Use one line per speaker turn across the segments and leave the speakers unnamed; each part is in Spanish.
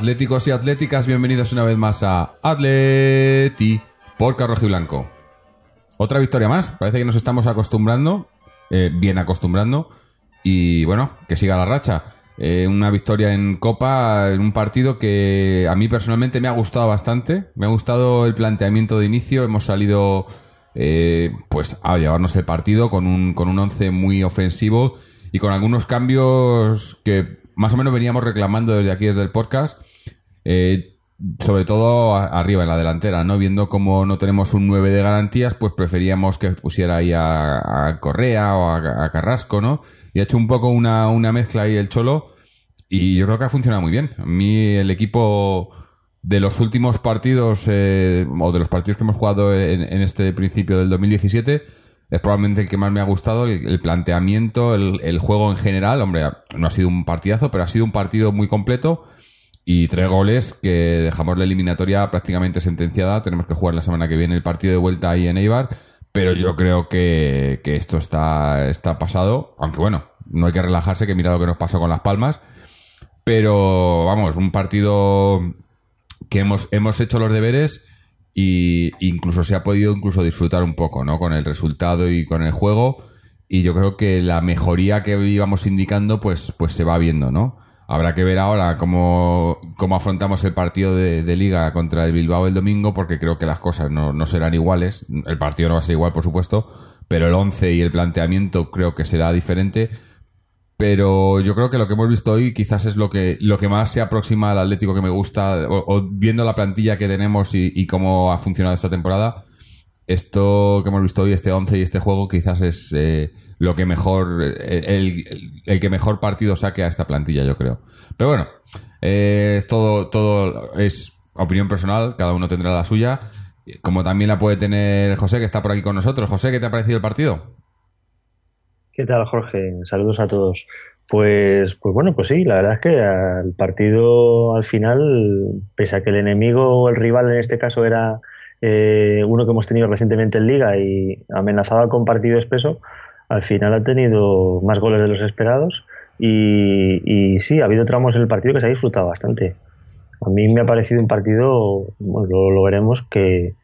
atléticos y atléticas, bienvenidos una vez más a Atleti por Carrojo y Blanco. Otra victoria más, parece que nos estamos acostumbrando, eh, bien acostumbrando, y bueno, que siga la racha. Eh, una victoria en Copa, en un partido que a mí personalmente me ha gustado bastante, me ha gustado el planteamiento de inicio, hemos salido eh, pues a llevarnos el partido con un, con un once muy ofensivo y con algunos cambios que más o menos veníamos reclamando desde aquí, desde el podcast. Eh, sobre todo arriba en la delantera, ¿no? Viendo como no tenemos un 9 de garantías, pues preferíamos que pusiera ahí a, Correa o a, Carrasco, ¿no? Y ha hecho un poco una, una mezcla ahí el Cholo y yo creo que ha funcionado muy bien. A mí el equipo de los últimos partidos, eh, o de los partidos que hemos jugado en, este principio del 2017, es probablemente el que más me ha gustado, el, el planteamiento, el, el juego en general. Hombre, no ha sido un partidazo, pero ha sido un partido muy completo y tres goles que dejamos la eliminatoria prácticamente sentenciada. Tenemos que jugar la semana que viene el partido de vuelta ahí en Eibar, pero yo creo que, que esto está, está pasado, aunque bueno, no hay que relajarse, que mira lo que nos pasó con Las Palmas. Pero vamos, un partido que hemos, hemos hecho los deberes y incluso se ha podido incluso disfrutar un poco, ¿no? Con el resultado y con el juego. Y yo creo que la mejoría que íbamos indicando, pues, pues se va viendo, ¿no? Habrá que ver ahora cómo, cómo afrontamos el partido de, liga contra el Bilbao el domingo, porque creo que las cosas no, no serán iguales. El partido no va a ser igual, por supuesto, pero el 11 y el planteamiento creo que será diferente. Pero yo creo que lo que hemos visto hoy quizás es lo que, lo que más se aproxima al Atlético que me gusta, o, viendo la plantilla que tenemos y cómo ha funcionado esta temporada. Esto que hemos visto hoy, este 11 y este juego, quizás es eh, lo que mejor, eh, el, el- que mejor partido saque a esta plantilla, yo creo. Pero bueno, eh, es todo, todo es opinión personal, cada uno tendrá la suya. Como también la puede tener José, que está por aquí con nosotros. José, ¿qué te ha parecido el partido?
¿Qué tal, Jorge? Saludos a todos. Pues, pues bueno, pues sí, la verdad es que el partido al final, pese a que el enemigo el rival en este caso era eh, uno que hemos tenido recientemente en Liga y amenazaba con partido espeso, al final ha tenido más goles de los esperados y, y sí, ha habido tramos en el partido que se ha disfrutado bastante. A mí me ha parecido un partido, bueno, lo, lo veremos, que,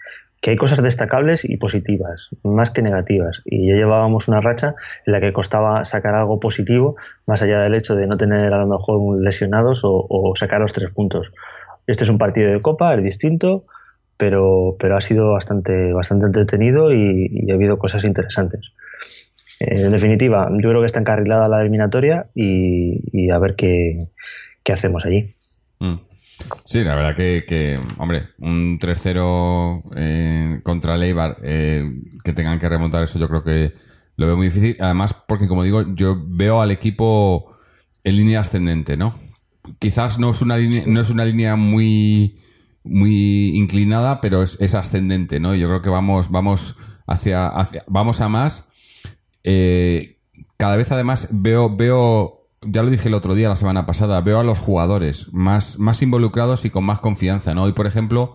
que hay cosas destacables y positivas, más que negativas. Y ya llevábamos una racha en la que costaba sacar algo positivo, más allá del hecho de no tener a lo mejor lesionados o, o sacar los tres puntos. Este es un partido de copa, es distinto, pero, pero ha sido bastante, bastante entretenido y, ha habido cosas interesantes. Eh, en definitiva, yo creo que está encarrilada la eliminatoria y, y a ver qué, qué hacemos allí.
Mm. Sí, la verdad que, que, hombre, un 3-0 eh, contra el Eibar, eh, que tengan que remontar eso, yo creo que lo veo muy difícil. Además, porque como digo, yo veo al equipo en línea ascendente, ¿no? Quizás no es una línea, no es una línea muy, muy inclinada, pero es, ascendente, ¿no? Yo creo que vamos, vamos hacia, hacia, vamos a más. Eh, cada vez además veo, veo, ya lo dije el otro día, la semana pasada, veo a los jugadores más, más involucrados y con más confianza, ¿no? Hoy, por ejemplo,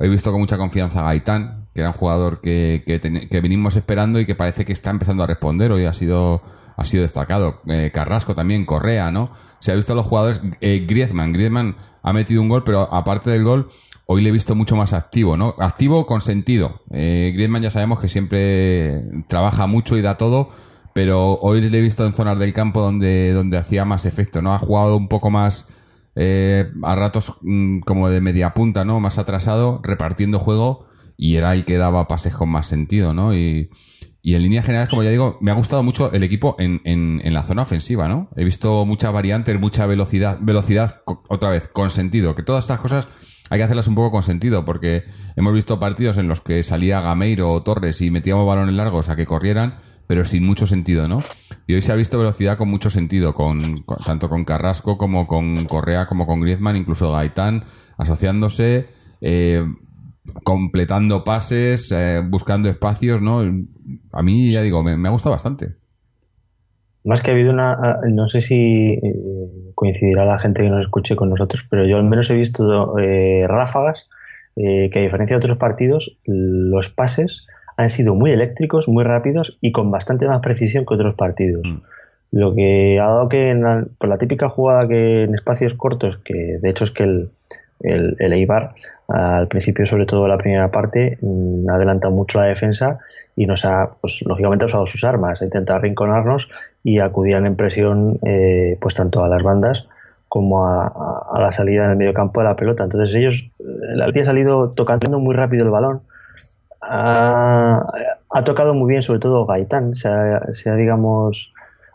he visto con mucha confianza a Gaitán, que era un jugador que, que, ten- que venimos esperando y que parece que está empezando a responder. Hoy ha sido, ha sido destacado. Eh, Carrasco también, Correa, ¿no? Se ha visto a los jugadores. Eh, Griezmann, Griezmann ha metido un gol, pero aparte del gol, hoy le he visto mucho más activo, ¿no? Activo con sentido. Eh, Griezmann ya sabemos que siempre trabaja mucho y da todo, pero hoy le he visto en zonas del campo donde, donde hacía más efecto, ¿no? Ha jugado un poco más eh, a ratos mm, como de media punta, ¿no? Más atrasado, repartiendo juego y era ahí que daba pases con más sentido, ¿no? Y, y en líneas generales, como ya digo, me ha gustado mucho el equipo en, en, en la zona ofensiva, ¿no? He visto muchas variantes, mucha velocidad, velocidad, otra vez, con sentido, que todas estas cosas hay que hacerlas un poco con sentido, porque hemos visto partidos en los que salía Gameiro o Torres y metíamos balones largos a que corrieran, pero sin mucho sentido, ¿no? Y hoy se ha visto velocidad con mucho sentido, con, tanto con Carrasco como con Correa, como con Griezmann, incluso Gaitán, asociándose, eh, completando pases, eh, buscando espacios, ¿no? A mí, ya digo, me, me ha gustado bastante.
Más que ha habido una, ah, no sé si eh, coincidirá la gente que nos escuche con nosotros, pero yo al menos he visto eh, ráfagas eh, que a diferencia de otros partidos, los pases han sido muy eléctricos, muy rápidos y con bastante más precisión que otros partidos.
Mm.
Lo que ha dado que, en la, por la típica jugada que en espacios cortos, que de hecho es que el, el, el Eibar, al principio, sobre todo la primera parte, mm, ha adelantado mucho la defensa y nos ha, pues lógicamente, ha usado sus armas, ha intentado arrinconarnos y acudían en presión, eh, pues tanto a las bandas como a, a- la salida en el medio campo de la pelota. Entonces ellos, el Atleti ha salido tocando muy rápido el balón, ha, tocado muy bien, sobre todo Gaitán, se ha, digamos,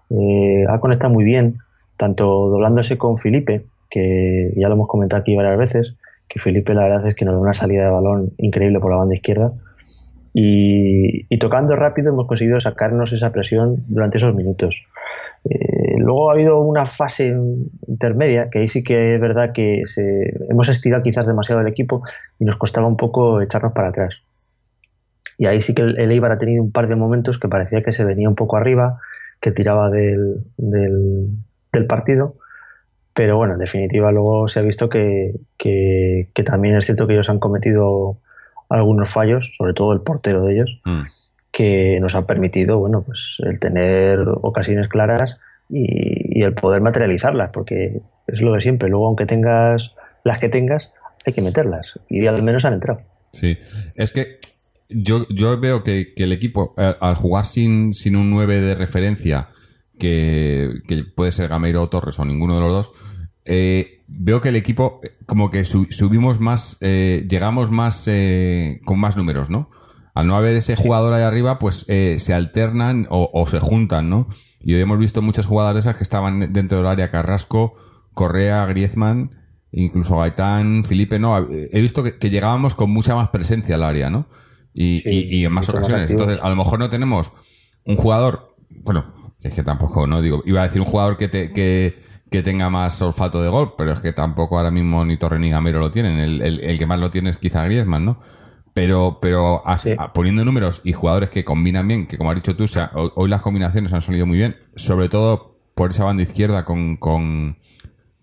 eh, ha conectado muy bien, tanto doblándose con Felipe, que ya lo hemos comentado aquí varias veces, que Felipe la verdad es que nos da una salida de balón increíble por la banda izquierda. Y, y tocando rápido hemos conseguido sacarnos esa presión durante esos minutos. Eh, luego ha habido una fase intermedia, que ahí sí que es verdad que se, hemos estirado quizás demasiado el equipo y nos costaba un poco echarnos para atrás. Y ahí sí que el, Eibar ha tenido un par de momentos que parecía que se venía un poco arriba, que tiraba del, del, partido. Pero bueno, en definitiva luego se ha visto que, que también es cierto que ellos han cometido algunos fallos, sobre todo el portero de ellos,
Mm.
que nos han permitido, bueno, pues el tener ocasiones claras y, y el poder materializarlas, porque es lo de siempre. Luego, aunque tengas las que tengas, hay que meterlas. Y al menos han entrado.
Sí, es que yo, yo veo que, que el equipo, eh, al jugar sin, sin un 9 de referencia, que, que puede ser Gameiro o Torres o ninguno de los dos, eh, veo que el equipo como que su- subimos más, eh, llegamos más eh, con más números, ¿no? Al no haber ese jugador ahí arriba, pues eh, se alternan o, o se juntan, ¿no? Y hoy hemos visto muchas jugadas de esas que estaban dentro del área Carrasco, Correa, Griezmann, incluso Gaitán, Felipe, ¿no? He visto que, que llegábamos con mucha más presencia al área, ¿no? Y,
Sí,
y- y en más ocasiones. Entonces, a lo mejor no tenemos un jugador, bueno, es que tampoco, no digo, iba a decir un jugador que, te, que, que tenga más olfato de gol, pero es que tampoco ahora mismo ni Torre ni Gamero lo tienen. El, el- el que más lo tiene es quizá Griezmann, ¿no? Pero, pero a-
Sí.
a- poniendo números y jugadores que combinan bien, que como has dicho tú, o sea, hoy, hoy las combinaciones han salido muy bien, sobre todo por esa banda izquierda con, con,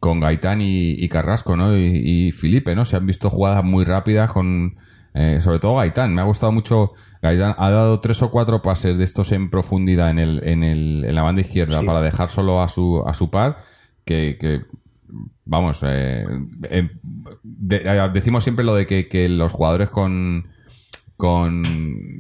con Gaitán y, y Carrasco, ¿no? Y, y Felipe, ¿no? Se han visto jugadas muy rápidas con, eh, sobre todo Gaitán. Me ha gustado mucho. Gaitán ha dado tres o cuatro pases de estos en profundidad en el, en el, en la banda izquierda
Sí.
para dejar solo a su, a su par, que, que vamos, eh, eh, de- eh, decimos siempre lo de que, que los jugadores con, con,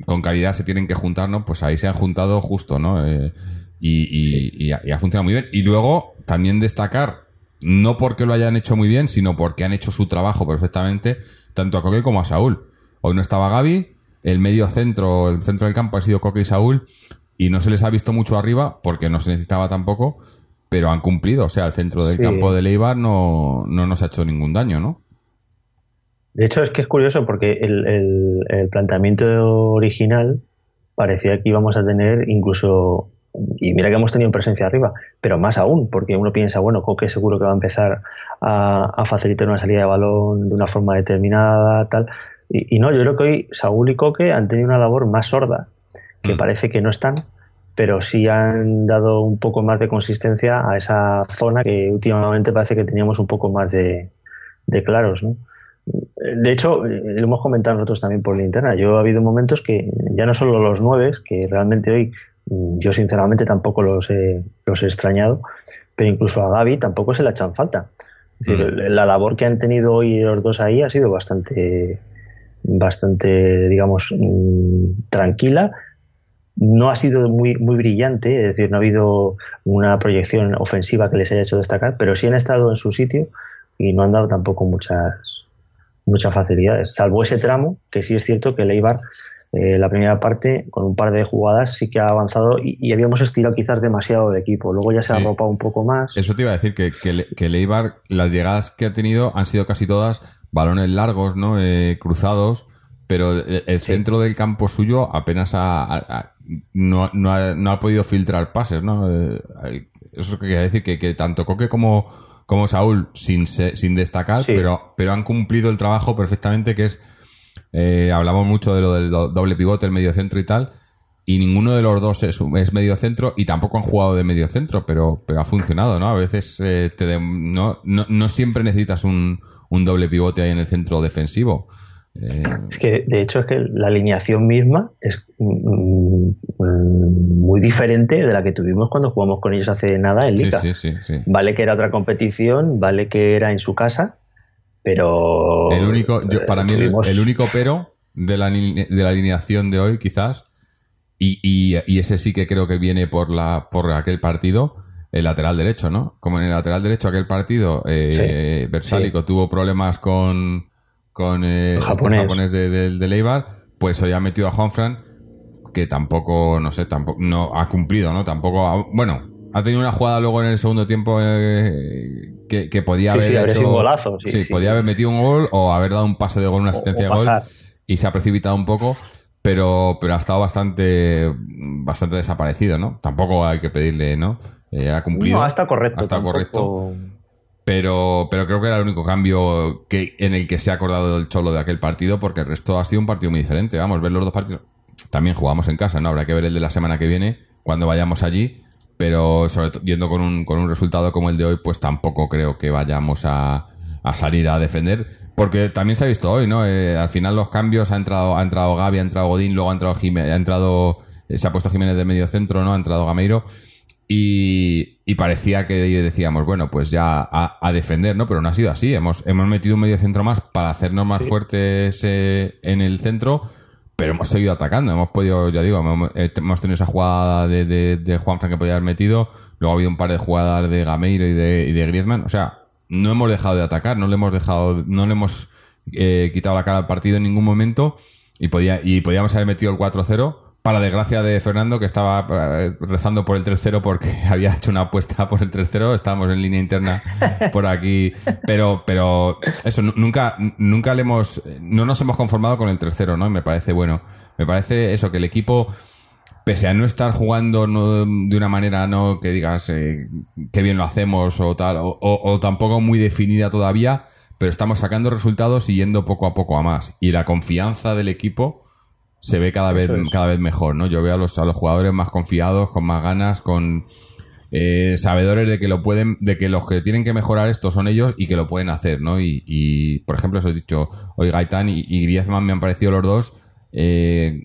con calidad se tienen que juntar, ¿no? Pues ahí se han juntado justo, ¿no? Eh, y, y- y ha, y ha funcionado muy bien. Y luego también destacar, no porque lo hayan hecho muy bien, sino porque han hecho su trabajo perfectamente, tanto a Coque como a Saúl. Hoy no estaba Gaby, el medio centro, el centro del campo ha sido Coque y Saúl, y no se les ha visto mucho arriba, porque no se necesitaba tampoco, pero han cumplido. O sea, el centro del
Sí.
campo de Leibar no, no nos ha hecho ningún daño, ¿no?
De hecho, es que es curioso porque el, el- el planteamiento original parecía que íbamos a tener incluso, y mira que hemos tenido presencia arriba, pero más aún, porque uno piensa, bueno, Coque seguro que va a empezar a, a facilitar una salida de balón de una forma determinada, tal. Y, y no, yo creo que hoy Saúl y Coque han tenido una labor más sorda, que
Mm.
parece que no están, pero sí han dado un poco más de consistencia a esa zona que últimamente parece que teníamos un poco más de, de claros, ¿no? De hecho, eh, lo hemos comentado nosotros también por linterna. Yo ha habido momentos que ya no solo los nueve, que realmente hoy mm, yo sinceramente tampoco los he, los he extrañado, pero incluso a Gaby tampoco se le echan falta. Es decir,
Mm.
la labor que han tenido hoy los dos ahí ha sido bastante, bastante, digamos, mm, tranquila. No ha sido muy, muy brillante, es decir, no ha habido una proyección ofensiva que les haya hecho destacar, pero sí han estado en su sitio y no han dado tampoco muchas muchas facilidades, salvo ese tramo, que sí es cierto que el Eibar, eh, la primera parte, con un par de jugadas, sí que ha avanzado y, y habíamos estirado quizás demasiado el equipo. Luego ya se ha
Sí.
arropado un poco más.
Eso te iba a decir, que, que, las llegadas que ha tenido han sido casi todas balones largos, ¿no? Eh, cruzados, pero el, el centro del campo suyo apenas ha- ha- no, no, ha, no ha podido filtrar pases, ¿no? Eh, eso quiere decir que, que tanto Coque como, como Saúl, sin, sin destacar, pero, pero han cumplido el trabajo perfectamente, que es, eh, hablamos mucho de lo del doble pivote, el medio centro y tal, y ninguno de los dos es, es medio centro y tampoco han jugado de medio centro, pero, pero ha funcionado, ¿no? A veces eh, te no, no, no, siempre necesitas un, un doble pivote ahí en el centro defensivo.
Eh, es que, de hecho, es que la alineación misma es mm, mm, muy diferente de la que tuvimos cuando jugamos con ellos hace nada en Liga.
Sí, sí, sí,
vale que era otra competición, vale que era en su casa, pero...
El único, para mí, el, único pero de la, de la alineación de hoy, quizás, y, y, ese sí que creo que viene por, la, por aquel partido, el lateral derecho, ¿no? Como en el lateral derecho aquel partido, eh, Versálico tuvo problemas con con eh, este japonés, de, de, Leibar, pues hoy ha metido a Juanfran, que tampoco, no sé, tampoco, no ha cumplido, ¿no? Tampoco, bueno, ha tenido una jugada luego en el segundo tiempo eh, que, podía haber
hecho, un golazo,
sí, podía haber metido un gol o haber dado un pase de gol, una asistencia de gol y se ha precipitado un poco, pero, pero ha estado bastante, bastante desaparecido, ¿no? Tampoco hay que pedirle, ¿no? Eh, ha cumplido.
No, está correcto.
Está correcto. Pero, pero creo que era el único cambio que, en el que se ha acordado del Cholo de aquel partido, porque el resto ha sido un partido muy diferente. Vamos, ver los dos partidos. También jugamos en casa, ¿no? Habrá que ver el de la semana que viene, cuando vayamos allí. Pero sobre todo, yendo con un, con un resultado como el de hoy, pues tampoco creo que vayamos a, a salir a defender. Porque también se ha visto hoy, ¿no? Eh, al final los cambios, ha entrado, ha entrado Gaby, ha entrado Godín, luego ha entrado Jiménez, ha entrado, eh, se ha puesto Jiménez de medio centro, ¿no? Ha entrado Gameiro. Y, parecía que decíamos, bueno, pues ya a, defender, ¿no? Pero no ha sido así. Hemos, hemos metido un medio centro más para hacernos más fuertes eh, en el centro, pero hemos seguido atacando. Hemos podido, ya digo, hemos, tenido esa jugada de, de, de Juan que podía haber metido. Luego ha habido un par de jugadas de Gameiro y de, y de Griezmann. O sea, no hemos dejado de atacar, no le hemos dejado, no le hemos eh, quitado la cara al partido en ningún momento. Y, podía, y podíamos haber metido el 4-0 para desgracia de Fernando, que estaba eh, rezando por el 3-0 porque había hecho una apuesta por el 3-0. Estábamos en línea interna por aquí. Pero, pero eso, nunca, nunca le hemos, no nos hemos conformado con el 3-0, ¿no? Y me parece bueno. Me parece eso, que el equipo, pese a no estar jugando de una manera, no que digas eh, qué bien lo hacemos o tal, o, o tampoco muy definida todavía, pero estamos sacando resultados y yendo poco a poco a más. Y la confianza del equipo, se ve cada vez, cada vez mejor, ¿no? Yo veo a los, a los jugadores más confiados, con más ganas, con eh, sabedores de que lo pueden, de que los que tienen que mejorar esto son ellos y que lo pueden hacer, ¿no? Y, por ejemplo, os he dicho, hoy Gaitán y, y Griezmann me han parecido los dos eh,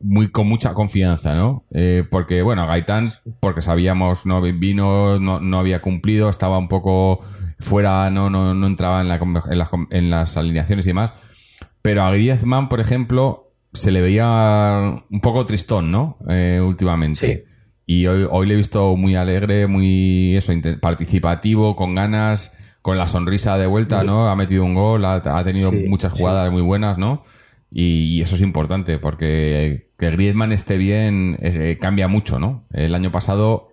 muy con mucha confianza, ¿no? Eh, porque, bueno, Gaitán, porque sabíamos, no vino, no, no había cumplido, estaba un poco fuera, no, no, no entraba en, la, en, las, en las alineaciones y demás. Pero a Griezmann, por ejemplo, se le veía un poco tristón, ¿no? Eh, últimamente. Y hoy, hoy le he visto muy alegre, muy eso, participativo, con ganas, con la sonrisa de vuelta, ¿no? Ha metido un gol, ha, tenido muchas jugadas muy buenas, ¿no? Y, eso es importante, porque que Griezmann esté bien eh, cambia mucho, ¿no? El año pasado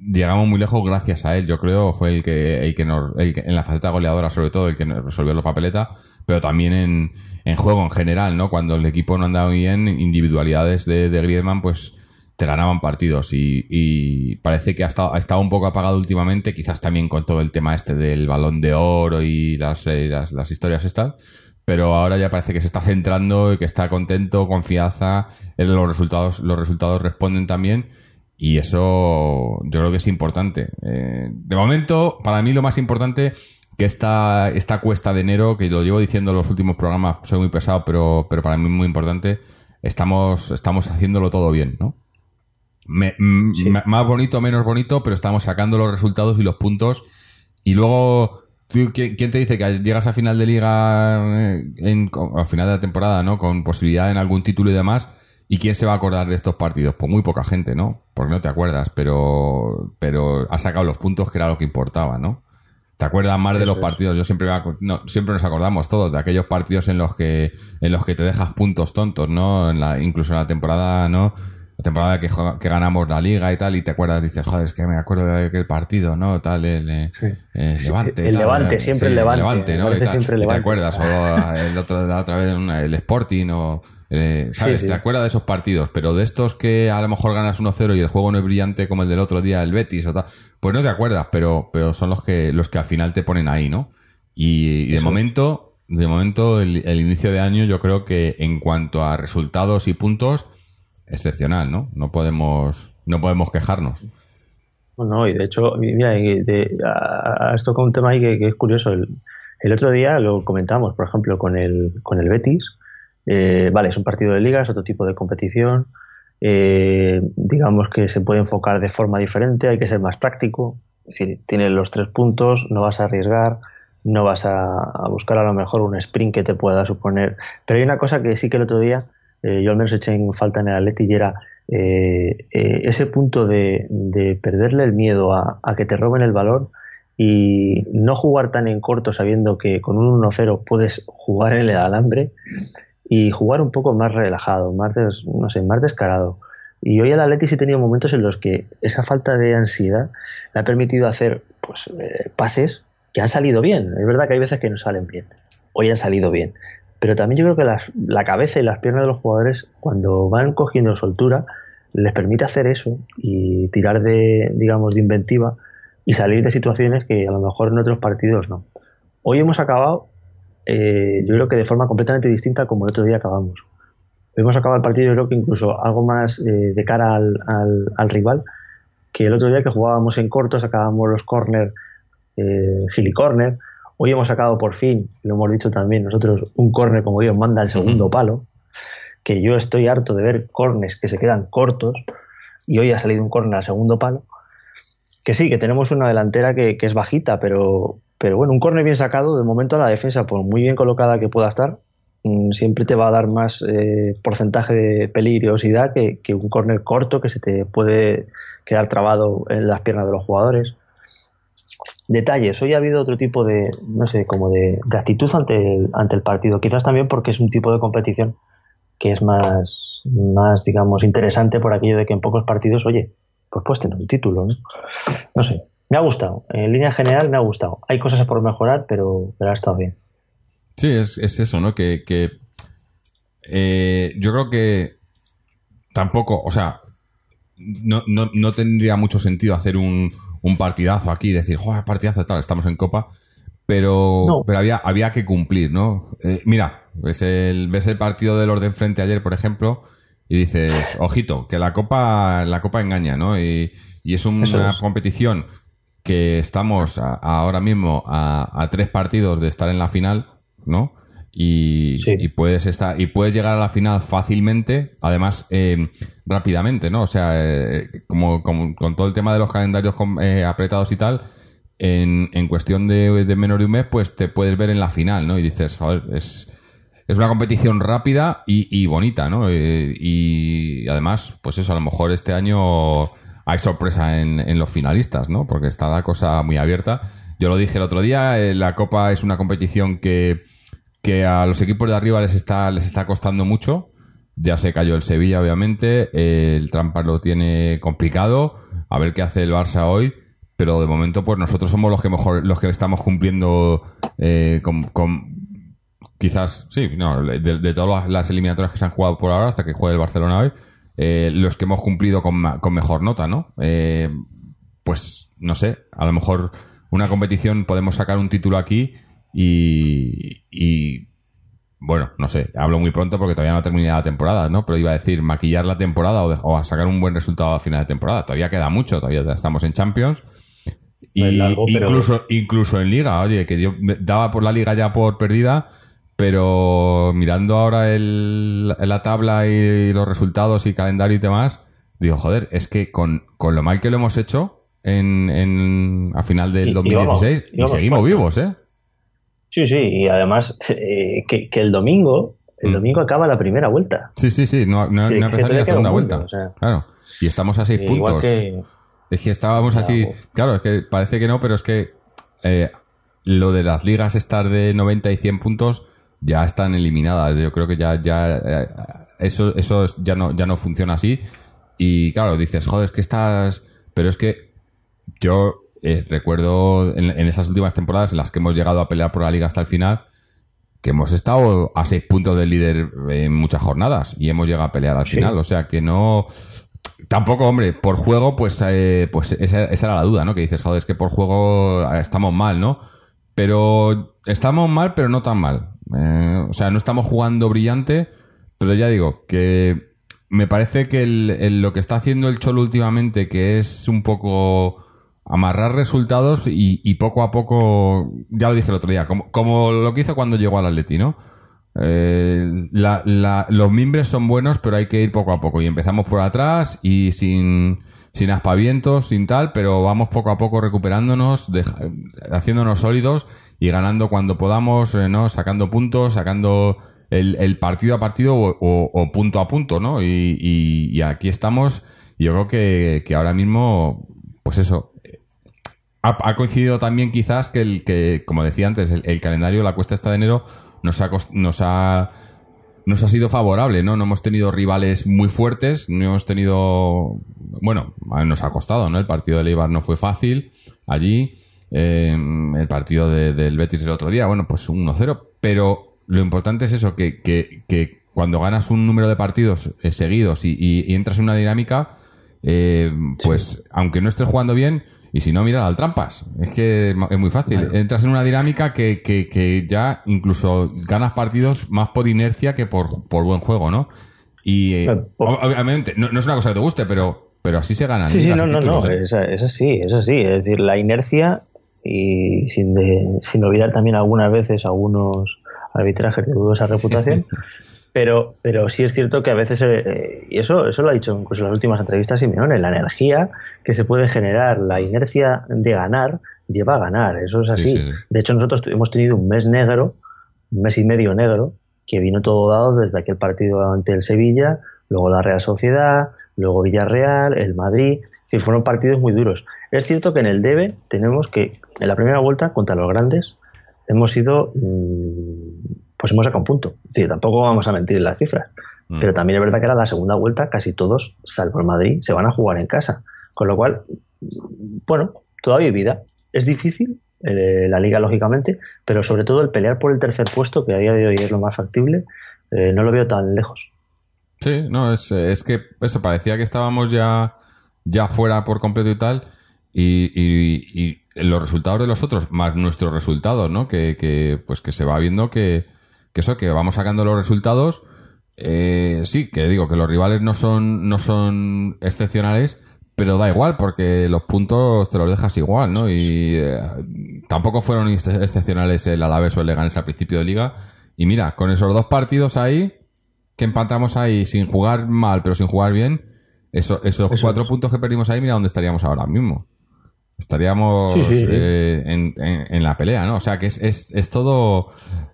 llegamos muy lejos gracias a él, yo creo, fue el que, el que nos, en la faceta goleadora sobre todo, el que nos resolvió la papeleta, pero también en, en juego en general, ¿no? Cuando el equipo no andaba bien, individualidades de, de Griezmann, pues te ganaban partidos y, parece que ha estado, un poco apagado últimamente, quizás también con todo el tema este del balón de oro y las, eh, las, historias estas, pero ahora ya parece que se está centrando y que está contento, confianza, los resultados, los resultados responden también y eso yo creo que es importante. Eh, de momento, para mí lo más importante que esta, esta cuesta de enero, que lo llevo diciendo en los últimos programas, soy muy pesado, pero, pero para mí es muy importante, estamos, estamos haciéndolo todo bien, ¿no? Más bonito, menos bonito, pero estamos sacando los resultados y los puntos. Y luego, ¿quién, te dice que llegas a final de liga, eh, en, al final de la temporada, ¿no? Con posibilidad en algún título y demás. ¿Y quién se va a acordar de estos partidos? Pues muy poca gente, ¿no? Porque no te acuerdas, pero, pero ha sacado los puntos que era lo que importaba, ¿no? ¿Te acuerdas más de los partidos? Yo siempre no, siempre nos acordamos todos de aquellos partidos en los que en los que te dejas puntos tontos, ¿no? En la, incluso en la temporada, ¿no? La temporada que, ganamos la liga y tal, y te acuerdas, dices, joder, es que me acuerdo de aquel partido, ¿no? Tal, el, eh, eh, Levante.
El
tal,
Levante,
eh,
siempre el Levante, me
¿no? Y, tal.
siempre el
Y te
Levante.
acuerdas, o el otro, la otra vez, una- el Sporting, o, eh, ¿sabes?
Sí, sí.
Te acuerdas de esos partidos, pero de estos que a lo mejor ganas 1-0 y el juego no es brillante como el del otro día, el Betis o tal, pues no te acuerdas, pero, pero son los que, los que al final te ponen ahí, ¿no? Y, y de momento, de momento, el, el inicio de año, yo creo que en cuanto a resultados y puntos, excepcional, ¿no? No podemos, no podemos quejarnos.
Bueno, y de hecho, mira, de- a- has tocado un tema ahí que, que es curioso. El, el otro día lo comentamos, por ejemplo, con el, con el Betis. Eh, vale, es un partido de liga, es otro tipo de competición. Eh, digamos que se puede enfocar de forma diferente, hay que ser más práctico. Es decir, tienes los tres puntos, no vas a arriesgar, no vas a, a buscar a lo mejor un sprint que te pueda suponer. Pero hay una cosa que sí que el otro día eh, yo al menos eché en falta en el Atleti y era eh, eh, ese punto de, de perderle el miedo a, que te roben el valor y no jugar tan en corto sabiendo que con un 1-0 puedes jugar en el alambre y jugar un poco más relajado, más, des- no sé, más descarado. Y hoy el Atleti sí ha tenido momentos en los que esa falta de ansiedad le ha permitido hacer pues, pases que han salido bien. Es verdad que hay veces que no salen bien. Hoy han salido bien. Pero también yo creo que las- la cabeza y las piernas de los jugadores, cuando van cogiendo soltura, les permite hacer eso y tirar de, digamos, de inventiva y salir de situaciones que a lo mejor en otros partidos no. Hoy hemos acabado, eh, yo creo que de forma completamente distinta como el otro día acabamos. Hemos acabado el partido, yo creo que incluso algo más eh, de cara al, al- al rival que el otro día que jugábamos en corto, sacábamos los corner, eh, gili corner. Hoy hemos sacado por fin, lo hemos dicho también nosotros, un corner como Dios manda el segundo palo, que yo estoy harto de ver corners que se quedan cortos y hoy ha salido un corner al segundo palo. Que sí, que tenemos una delantera que, que es bajita, pero, pero bueno, un corner bien sacado, de momento la defensa, por muy bien colocada que pueda estar, mm, siempre te va a dar más eh, porcentaje de peligrosidad que, que un corner corto que se te puede quedar trabado en las piernas de los jugadores. Detalles, hoy ha habido otro tipo de, no sé, como de, actitud ante el, ante el partido, quizás también porque es un tipo de competición que es más, más, digamos, interesante por aquello de que en pocos partidos, oye, pues puedes tener un título, ¿no? No sé, me ha gustado, en línea general me ha gustado. Hay cosas por mejorar, pero, pero ha estado bien.
Sí, es, es eso, ¿no? Que, que eh, yo creo que tampoco, o sea, no, no, no tendría mucho sentido hacer un, un partidazo aquí y decir, joder, partidazo tal, estamos en Copa, pero,
No.
pero había, había que cumplir, ¿no? Eh, mira, ves el, ves el partido del orden frente ayer, por ejemplo, y dices, ojito, que la Copa, la Copa engaña, ¿no? Y, y es una
es.
competición que estamos a- ahora mismo a, a tres partidos de estar en la final, ¿no? Y,
Sí.
y puedes estar y puedes llegar a la final fácilmente, además eh, rápidamente, ¿no? O sea, eh, como, como con todo el tema de los calendarios eh, apretados y tal, en, en cuestión de, de menos de un mes, pues te puedes ver en la final, ¿no? Y dices, joder, es, es una competición rápida y, y bonita, ¿no? Y además, pues eso, a lo mejor este año hay sorpresa en, en los finalistas, ¿no? Porque está la cosa muy abierta. Yo lo dije el otro día, la Copa es una competición que, que a los equipos de arriba les está, les está costando mucho. Ya se cayó el Sevilla, obviamente. el Trampas lo tiene complicado. A ver qué hace el Barça hoy. Pero de momento, pues nosotros somos los que mejor, los que estamos cumpliendo eh, con, quizás, sí, no, de, todas las- eliminatorias que se han jugado por ahora, hasta que juegue el Barcelona hoy, eh, los que hemos cumplido con, con mejor nota, ¿no? Eh, pues, no sé, a lo mejor una competición podemos sacar un título aquí y, y bueno, no sé, hablo muy pronto porque todavía no ha terminado la temporada, ¿no? Pero iba a decir maquillar la temporada o, de- o a sacar un buen resultado a final de temporada. Todavía queda mucho, todavía estamos en Champions. Y
pero-
incluso, incluso en Liga, oye, que yo daba por la Liga ya por perdida, pero mirando ahora el, la tabla y los resultados y calendario y demás, digo, joder, es que con, con lo mal que lo hemos hecho en, en, a final del
Y- y
2016,
vamos,
y,
y
seguimos
cuarto.
vivos, ¿eh?
Sí, sí, y además eh, que, que el domingo, el
Mm.
domingo acaba la primera vuelta.
Sí, sí, sí, no, no,
Sí,
no ha
que
empezado ni
todavía
la segunda
un
vuelta.
mundo, o sea.
Claro, y estamos a seis
Eh,
puntos.
Que,
Es que estábamos así.
Bravo.
Claro, es que parece que no, pero es que eh, lo de las ligas estar de 90 y 100 puntos ya están eliminadas. Yo creo que ya, ya eh, eso, eso es- ya no, ya no funciona así. Y claro, dices, joder, es que estás. Pero es que yo eh, recuerdo en, en esas últimas temporadas en las que hemos llegado a pelear por la liga hasta el final, que hemos estado a seis puntos del líder en muchas jornadas y hemos llegado a pelear al
Sí.
final. O sea que no. Tampoco, hombre, por juego, pues, eh, pues esa, esa era la duda, ¿no? Que dices, joder, es que por juego eh, estamos mal, ¿no? Pero estamos mal, pero no tan mal. Eh, o sea, no estamos jugando brillante, pero ya digo que me parece que el- el- lo que está haciendo el Cholo últimamente, que es un poco amarrar resultados y, poco a poco, ya lo dije el otro día, como, como lo que hizo cuando llegó al Atleti, ¿no? Eh, los mimbres son buenos, pero hay que ir poco a poco. Y empezamos por atrás y sin, sin aspavientos, sin tal, pero vamos poco a poco recuperándonos, haciéndonos sólidos y ganando cuando podamos, eh, ¿no? Sacando puntos, sacando el, partido a partido o, punto a punto, ¿no? Y aquí estamos. Yo creo que, que ahora mismo, pues eso, ha, ha coincidido también quizás que, el, que como decía antes, el, el calendario, la cuesta esta de enero, nos ha, nos ha nos ha sido favorable, ¿no? No hemos tenido rivales muy fuertes, no hemos tenido... Bueno, nos ha costado, ¿no? El partido de Eibar no fue fácil allí, eh, el partido de- del Betis el otro día, bueno, pues 1-0, pero lo importante es eso, que, que, que cuando ganas un número de partidos eh, seguidos y, y- y entras en una dinámica, eh, pues aunque no estés jugando bien, y si no, mira al trampas. Es que es muy fácil. Entras en una dinámica que, que, que ya incluso ganas partidos más por inercia que por, por buen juego, ¿no? Y eh,
Eh,
obviamente, no, no es una cosa que te guste, pero, pero así se ganan.
Sí, sí,
ligas
no, no, no,
títulos, ¿eh?
es, es así, es así. Es decir, la inercia y sin, de- sin olvidar también algunas veces algunos arbitrajes de dudosa reputación. Pero, pero sí es cierto que a veces, eh, y eso, eso lo ha dicho incluso en las últimas entrevistas Simeone, la energía que se puede generar, la inercia de ganar, lleva a ganar, eso es
Sí,
así.
sí, sí.
De hecho, nosotros hemos tenido un mes negro, un mes y medio negro, que vino todo dado desde aquel partido ante el Sevilla, luego la Real Sociedad, luego Villarreal, el Madrid, es decir, fueron partidos muy duros. Es cierto que en el debe tenemos que, en la primera vuelta, contra los grandes, hemos ido, mm, pues hemos sacado un punto. Es decir, tampoco vamos a mentir en las cifras.
Mm.
Pero también es verdad que era la segunda vuelta, casi todos, salvo el Madrid, se van a jugar en casa. Con lo cual, bueno, todavía hay vida. Es difícil, eh, la liga lógicamente, pero sobre todo el pelear por el tercer puesto, que a día de hoy es lo más factible, eh, no lo veo tan lejos.
Sí, no, es, es que eso, parecía que estábamos ya, ya fuera por completo y tal. Y, y- y los resultados de los otros, más nuestros resultados, ¿no? Que, que, pues que se va viendo que, que eso, que vamos sacando los resultados. eh, sí, que digo que los rivales no son, no son excepcionales, pero da igual, porque los puntos te los dejas igual, ¿no? Y eh, tampoco fueron ex- excepcionales el Alavés o el Leganés al principio de liga. Y mira, con esos dos partidos ahí, que empatamos ahí sin jugar mal, pero sin jugar bien, eso, esos
Eso
cuatro
es.
puntos que perdimos ahí, mira dónde estaríamos ahora mismo. Estaríamos
Sí, sí, sí.
eh, en, en- en la pelea, ¿no? O sea que es, es, es todo.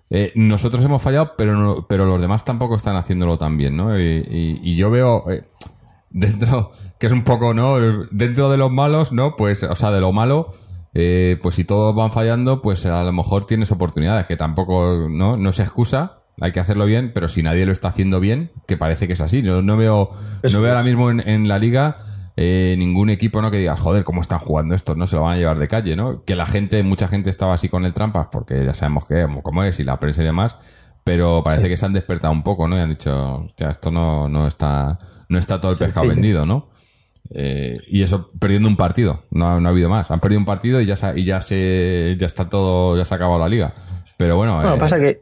Eh, nosotros hemos fallado, pero no- pero los demás tampoco están haciéndolo tan bien, ¿no? Y, y- y yo veo eh, dentro, que es un poco, ¿no? Dentro de los malos, ¿no? Pues, o sea, de lo malo, eh, pues si todos van fallando, pues a lo mejor tienes oportunidades, que tampoco, ¿no? No se excusa, hay que hacerlo bien, pero si nadie lo está haciendo bien, que parece que es así. Yo no veo,
Eso
no veo ahora mismo en, en la liga eh, ningún equipo, ¿no? Que diga, joder, ¿cómo están jugando estos? No se lo van a llevar de calle, ¿no? Que la gente, mucha gente estaba así con el trampas, porque ya sabemos que, cómo es, y la prensa y demás, pero parece que se han despertado un poco, ¿no? Y han dicho, hostia, esto no, no está, no está todo el
Sí,
pescado
sí.
vendido, ¿no? Eh, y eso perdiendo un partido, no, ha- no ha habido más. Han perdido un partido y ya se, y ya se, ya está todo, ya se ha acabado la liga. Pero bueno,
Bueno,
eh,
pasa que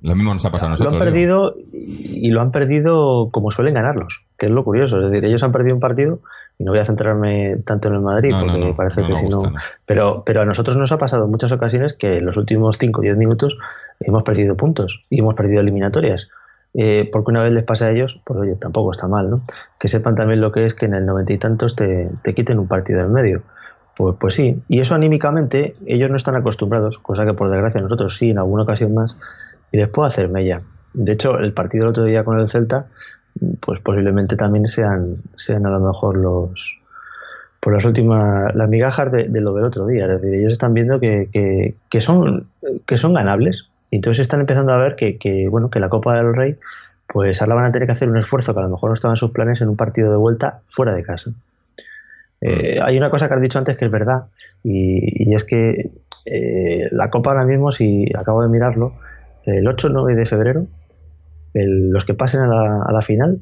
lo mismo nos ha pasado a
lo
nosotros.
han
digo.
perdido y lo han perdido como suelen ganarlos, que es lo curioso. Es decir, ellos han perdido un partido y no voy a centrarme tanto en el Madrid
No, no,
porque
no,
parece que si no. Pero, pero a nosotros nos ha pasado en muchas ocasiones que en los últimos 5 o 10 minutos hemos perdido puntos y hemos perdido eliminatorias. Eh, porque una vez les pasa a ellos, pues oye, tampoco está mal, ¿no? Que sepan también lo que es que en el noventa y tantos te, te quiten un partido en medio. Pues, pues sí, y eso anímicamente ellos no están acostumbrados, cosa que por desgracia nosotros sí, en alguna ocasión más, y les puedo hacer mella. De hecho, el partido del otro día con el Celta, pues posiblemente también sean, sean a lo mejor los por las últimas las migajas de, de lo del otro día. Es decir, ellos están viendo que, que, que son que son ganables. Y entonces están empezando a ver que, que, bueno que la Copa del Rey pues ahora van a tener que hacer un esfuerzo que a lo mejor no estaba en sus planes en un partido de vuelta fuera de casa. Eh, hay una cosa que has dicho antes que es verdad, y, es que eh, la Copa ahora mismo, si acabo de mirarlo, el 8 o 9 de febrero, los que pasen a la, a la, final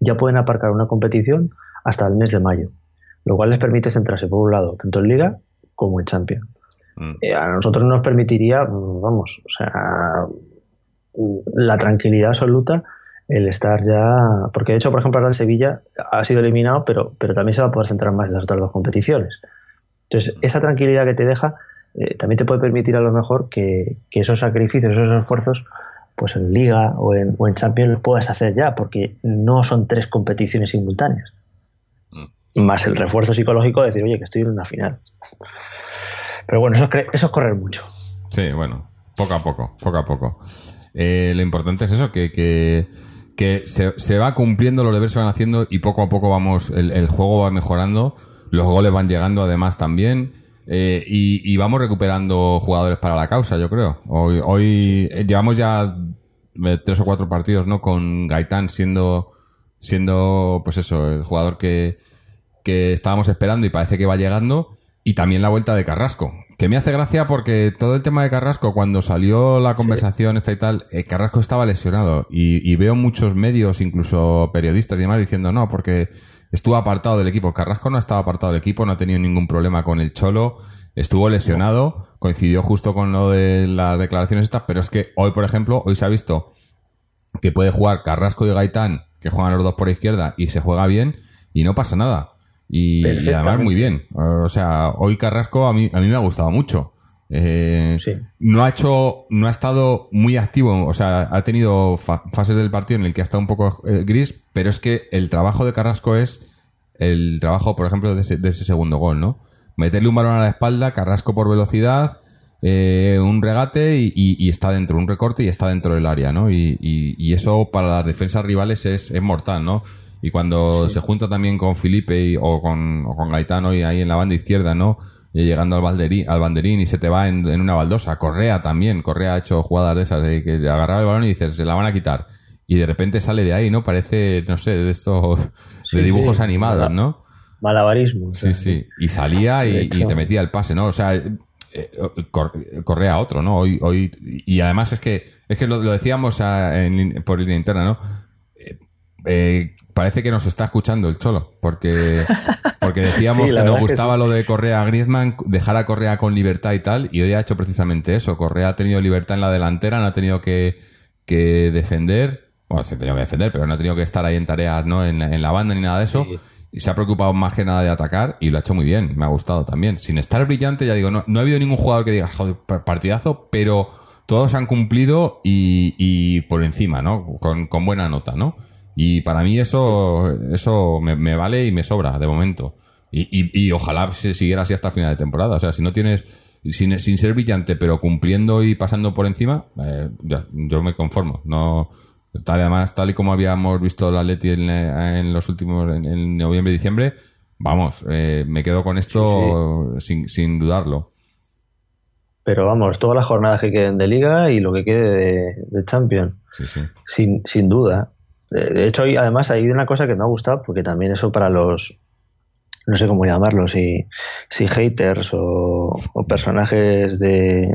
ya pueden aparcar una competición hasta el mes de mayo, lo cual les permite centrarse, por un lado, tanto en Liga como en Champions. Mm. Eh, a nosotros nos permitiría, vamos, o sea, la tranquilidad absoluta el estar ya. Porque de hecho, por ejemplo, ahora el Sevilla ha sido eliminado, pero, pero también se va a poder centrar más en las otras dos competiciones. Entonces, esa tranquilidad que te deja eh, también te puede permitir a lo mejor que, esos sacrificios, esos esfuerzos, pues en Liga o en, o en Champions los puedas hacer ya, porque no son tres competiciones simultáneas. Mm. Más el refuerzo psicológico de decir, oye, que estoy en una final. Pero bueno, eso es, eso es correr mucho.
Sí, bueno, poco a poco, poco a poco. Eh, lo importante es eso, que, que, que se, se, va cumpliendo, los deberes se van haciendo y poco a poco vamos, el, el juego va mejorando, los goles van llegando además también. Eh, y, y, vamos recuperando jugadores para la causa, yo creo. Hoy, hoy eh, llevamos ya eh, tres o cuatro partidos, ¿no? Con Gaitán siendo, siendo, pues eso, el jugador que, que estábamos esperando y parece que va llegando. Y también la vuelta de Carrasco, que me hace gracia porque todo el tema de Carrasco, cuando salió la conversación esta y tal, eh, Carrasco estaba lesionado y, veo muchos medios, incluso periodistas y demás, diciendo no, porque estuvo apartado del equipo. Carrasco no estaba apartado del equipo, no ha tenido ningún problema con el Cholo, estuvo lesionado, coincidió justo con lo de las declaraciones estas, pero es que hoy, por ejemplo, hoy se ha visto que puede jugar Carrasco y Gaitán, que juegan los dos por izquierda y se juega bien y no pasa nada. Y, además muy bien. O sea, hoy Carrasco a mí, a mí me ha gustado mucho. Eh, no ha hecho, no ha estado muy activo, o sea, ha tenido fases del partido en el que ha estado un poco eh, gris, pero es que el trabajo de Carrasco es el trabajo, por ejemplo, de ese, segundo gol, ¿no? Meterle un balón a la espalda, Carrasco por velocidad, eh, un regate y, está dentro, un recorte y está dentro del área, ¿no? Y, eso para las defensas rivales es, es mortal, ¿no? Y cuando se junta también con Felipe o, con, o con Gaetano y ahí en la banda izquierda, ¿no? Y llegando al, balderín, al banderín y se te va en, una baldosa. Correa también. Correa ha hecho jugadas de esas, de que agarraba el balón y dices, se la van a quitar. Y de repente sale de ahí, ¿no? Parece, no sé, de estos, de dibujos animados, ¿no?
Malabarismo.
Sí, sí. Y salía y, te metía el pase, ¿no? O sea, eh, correa otro, ¿no? Hoy, hoy, y además es que, es que lo, decíamos por línea interna, ¿no? Eh, parece que nos está escuchando el Cholo, porque, porque decíamos que nos gustaba lo de Correa a Griezmann, dejar a Correa con libertad y tal, y hoy ha hecho precisamente eso. Correa ha tenido libertad en la delantera, no ha tenido que, que defender, bueno, se ha tenido que defender, pero no ha tenido que estar ahí en tareas, ¿no? En, en la banda ni nada de eso. Y se ha preocupado más que nada de atacar y lo ha hecho muy bien, me ha gustado también. Sin estar brillante, ya digo, no, no ha habido ningún jugador que diga, joder, partidazo, pero todos han cumplido y, y por encima, ¿no? Con, con buena nota, ¿no? Y para mí eso, eso me, vale y me sobra de momento. Y, y, ojalá se siguiera así hasta el final de temporada. O sea, si no tienes, sin, sin ser brillante, pero cumpliendo y pasando por encima, eh, yo me conformo. No, tal, además, tal y como habíamos visto la Leti en, los últimos, en, noviembre y diciembre, vamos, eh, me quedo con esto Sin, sin dudarlo.
Pero vamos, todas las jornadas que queden de liga y lo que quede de, de Champions.
Sí, sí.
Sin, sin duda. De hecho, además hay una cosa que me ha gustado, porque también eso para los, no sé cómo llamarlo, si, si haters o, personajes de,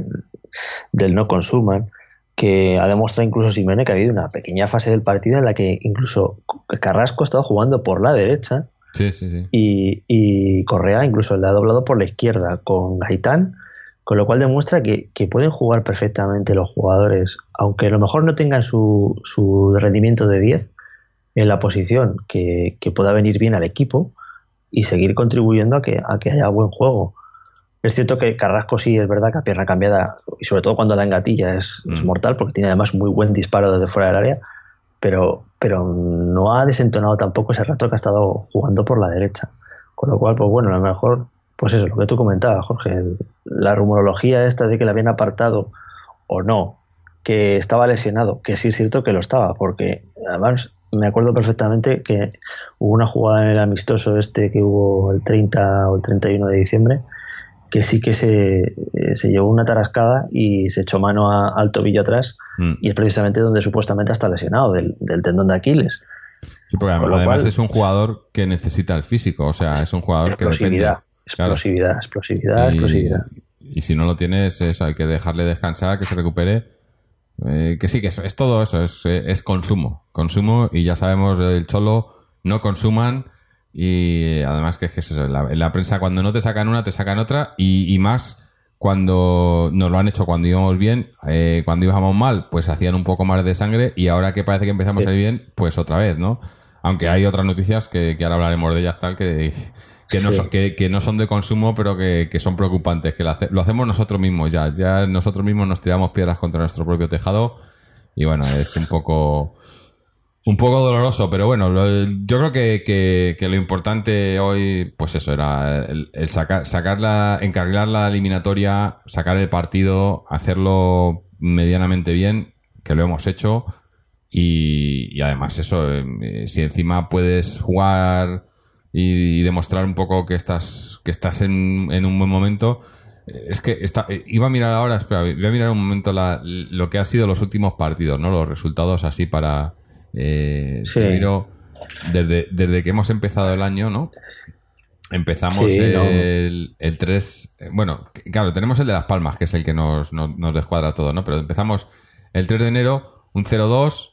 del no consuman, que ha demostrado incluso Simone que ha habido una pequeña fase del partido en la que incluso Carrasco ha estado jugando por la derecha Y, y, Correa incluso le ha doblado por la izquierda con Gaitán, con lo cual demuestra que, que, pueden jugar perfectamente los jugadores, aunque a lo mejor no tengan su, su rendimiento de 10, en la posición que, pueda venir bien al equipo y seguir contribuyendo a que, a que haya buen juego. Es cierto que Carrasco sí es verdad que a pierna cambiada, y sobre todo cuando la engatilla, es, es mm. mortal porque tiene además muy buen disparo desde fuera del área, pero, pero no ha desentonado tampoco ese rato que ha estado jugando por la derecha. Con lo cual, pues bueno, a lo mejor, pues eso, lo que tú comentabas, Jorge, la rumorología esta de que le habían apartado o no, que estaba lesionado, que sí es cierto que lo estaba, porque además me acuerdo perfectamente que hubo una jugada en el amistoso este que hubo el 30 o el 31 de diciembre que sí que se, eh, se llevó una tarascada y se echó mano a- al tobillo atrás
Mm.
y es precisamente donde supuestamente está lesionado, del, del tendón de Aquiles.
Sí, porque además
cual-
es un jugador que necesita el físico, o sea, es un jugador que depende.
Explosividad,
Claro.
explosividad, explosividad,
Y,
explosividad.
y si no lo tienes, eso, hay que dejarle descansar, que se recupere. Eh, que sí, que eso, es todo eso, es, es consumo. Consumo y ya sabemos, el cholo no consuman. Y además que es que es eso, en la, la prensa cuando no te sacan una, te sacan otra. Y, y más cuando nos lo han hecho cuando íbamos bien, eh, cuando íbamos mal, pues hacían un poco más de sangre. Y ahora que parece que empezamos a ir bien, pues otra vez, ¿no? Aunque hay otras noticias que, que ahora hablaremos de ellas tal que, que, no,
Sí.
que, que no son de consumo, pero que, que son preocupantes, que lo, hace- lo hacemos nosotros mismos ya. Ya nosotros mismos nos tiramos piedras contra nuestro propio tejado. Y bueno, es un poco un poco doloroso, pero bueno, lo- yo creo que, que- lo importante hoy, pues eso, era el, el sacar, sacarla, encarrilar la eliminatoria, sacar el partido, hacerlo medianamente bien, que lo hemos hecho, y, y además eso, eh, si encima puedes jugar y, y demostrar un poco que estás, que estás en, en un buen momento, es que está, eh, iba a mirar ahora, espera, voy a mirar un momento la- lo que han sido los últimos partidos, ¿no? Los resultados así para... Eh,
Sí.
si miro desde, desde que hemos empezado el año, ¿no? Empezamos
Sí, no.
el, el 3... eh, Bueno, claro, tenemos el de Las Palmas, que es el que nos, nos, nos descuadra todo, ¿no? Pero empezamos el 3 de enero, un 0-2,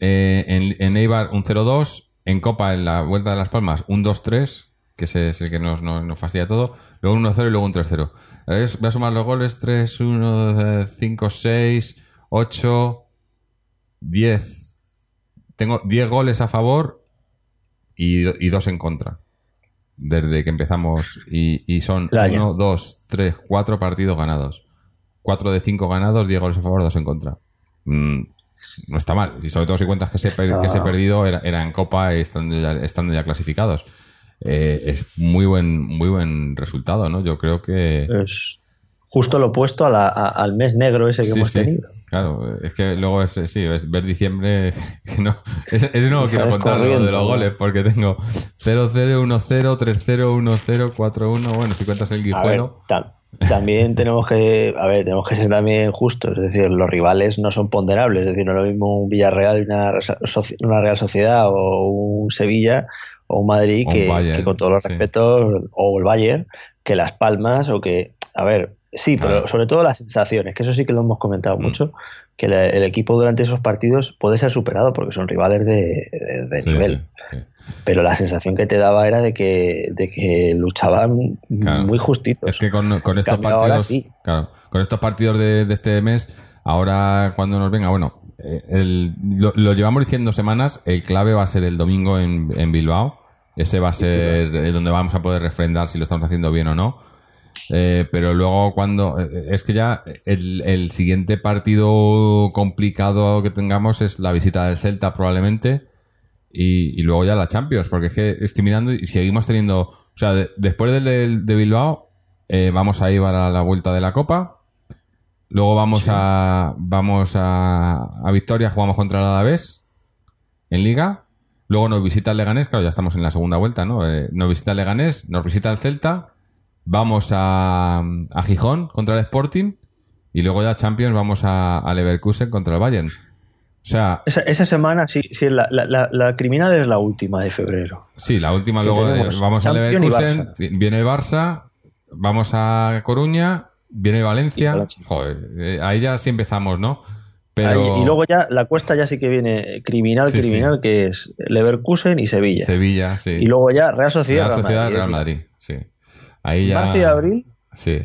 eh, en, en Eibar un 0-2, en Copa en la Vuelta de Las Palmas un 2-3, que ese es el que nos, nos, nos fastidia todo, luego un 1-0 y luego un 3-0. A ver, Voy a sumar los goles, 3, 1, 5, 6, 8, 10. Tengo 10 goles a favor y, y 2 en contra. Desde que empezamos. Y, y son
El año.
1, 2, 3, 4 partidos ganados. 4 de 5 ganados, 10 goles a favor, 2 en contra. Mm, no está mal. Y sobre todo si cuentas que per-
Está-
que ese perdido era, era en Copa estando ya, estando ya clasificados. Eh, es muy buen, muy buen resultado, ¿no? Yo creo que.
Es justo lo opuesto a la- a- al mes negro ese que
Sí,
hemos
sí.
tenido.
Claro, es que luego es, sí, es ver diciembre. que no, ese, ese no quiero contar lo de los goles porque tengo 0-0, 1-0, 3-0, 1-0, 4-1. Bueno, si cuentas el guijuelo.
Tam- también tenemos que, a ver, tenemos que ser también justos, es decir, los rivales no son ponderables, es decir, no es lo mismo un Villarreal y una, una Real Sociedad o un Sevilla o un Madrid
O
que, con todos los
sí.
respetos, o el Bayern, que Las Palmas o que, a ver, sí,
Claro.
pero sobre todo las sensaciones, que eso sí que lo hemos comentado
Mm.
mucho, que la- el equipo durante esos partidos puede ser superado porque son rivales de, de- de
Sí,
nivel
sí, sí.
pero la sensación que te daba era de que, de que luchaban
Claro.
muy justitos.
Es que con, con estos
cambio,
partidos, claro, con estos partidos de, de este mes, ahora cuando nos venga, bueno, eh, el- lo, lo llevamos diciendo semanas, el clave va a ser el domingo en, en Bilbao. Ese va a ser eh, donde vamos a poder refrendar si lo estamos haciendo bien o no. Eh, pero luego cuando eh, es que ya el, el siguiente partido complicado que tengamos es la visita del Celta probablemente y, y luego ya la Champions, porque es que estoy mirando y seguimos teniendo, o sea, de- después del de, de Bilbao eh, vamos a ir a la vuelta de la Copa, luego vamos a vamos a, a Victoria, jugamos contra el Alavés en Liga, luego nos visita el Leganés, claro, ya estamos en la segunda vuelta, ¿no? Eh, nos visita el Leganés, nos visita el Celta, vamos a, a Gijón contra el Sporting y luego ya Champions vamos a, a Leverkusen contra el Bayern. O sea,
Esa, esa semana, sí, sí la, la, la, la criminal es la última de febrero.
Sí, la última
Que
luego de- vamos a Leverkusen,
Barça.
viene Barça, vamos a Coruña, viene Valencia. Joder, eh, ahí ya sí empezamos, ¿no? Pero
Ahí- y luego ya la cuesta ya sí que viene criminal,
Sí, sí.
criminal, que es Leverkusen y Sevilla.
Sevilla, sí.
Y luego ya Real Sociedad,
Real Sociedad,
Madrid.
Real Madrid, sí. Ahí ya
Marzo y abril
Sí.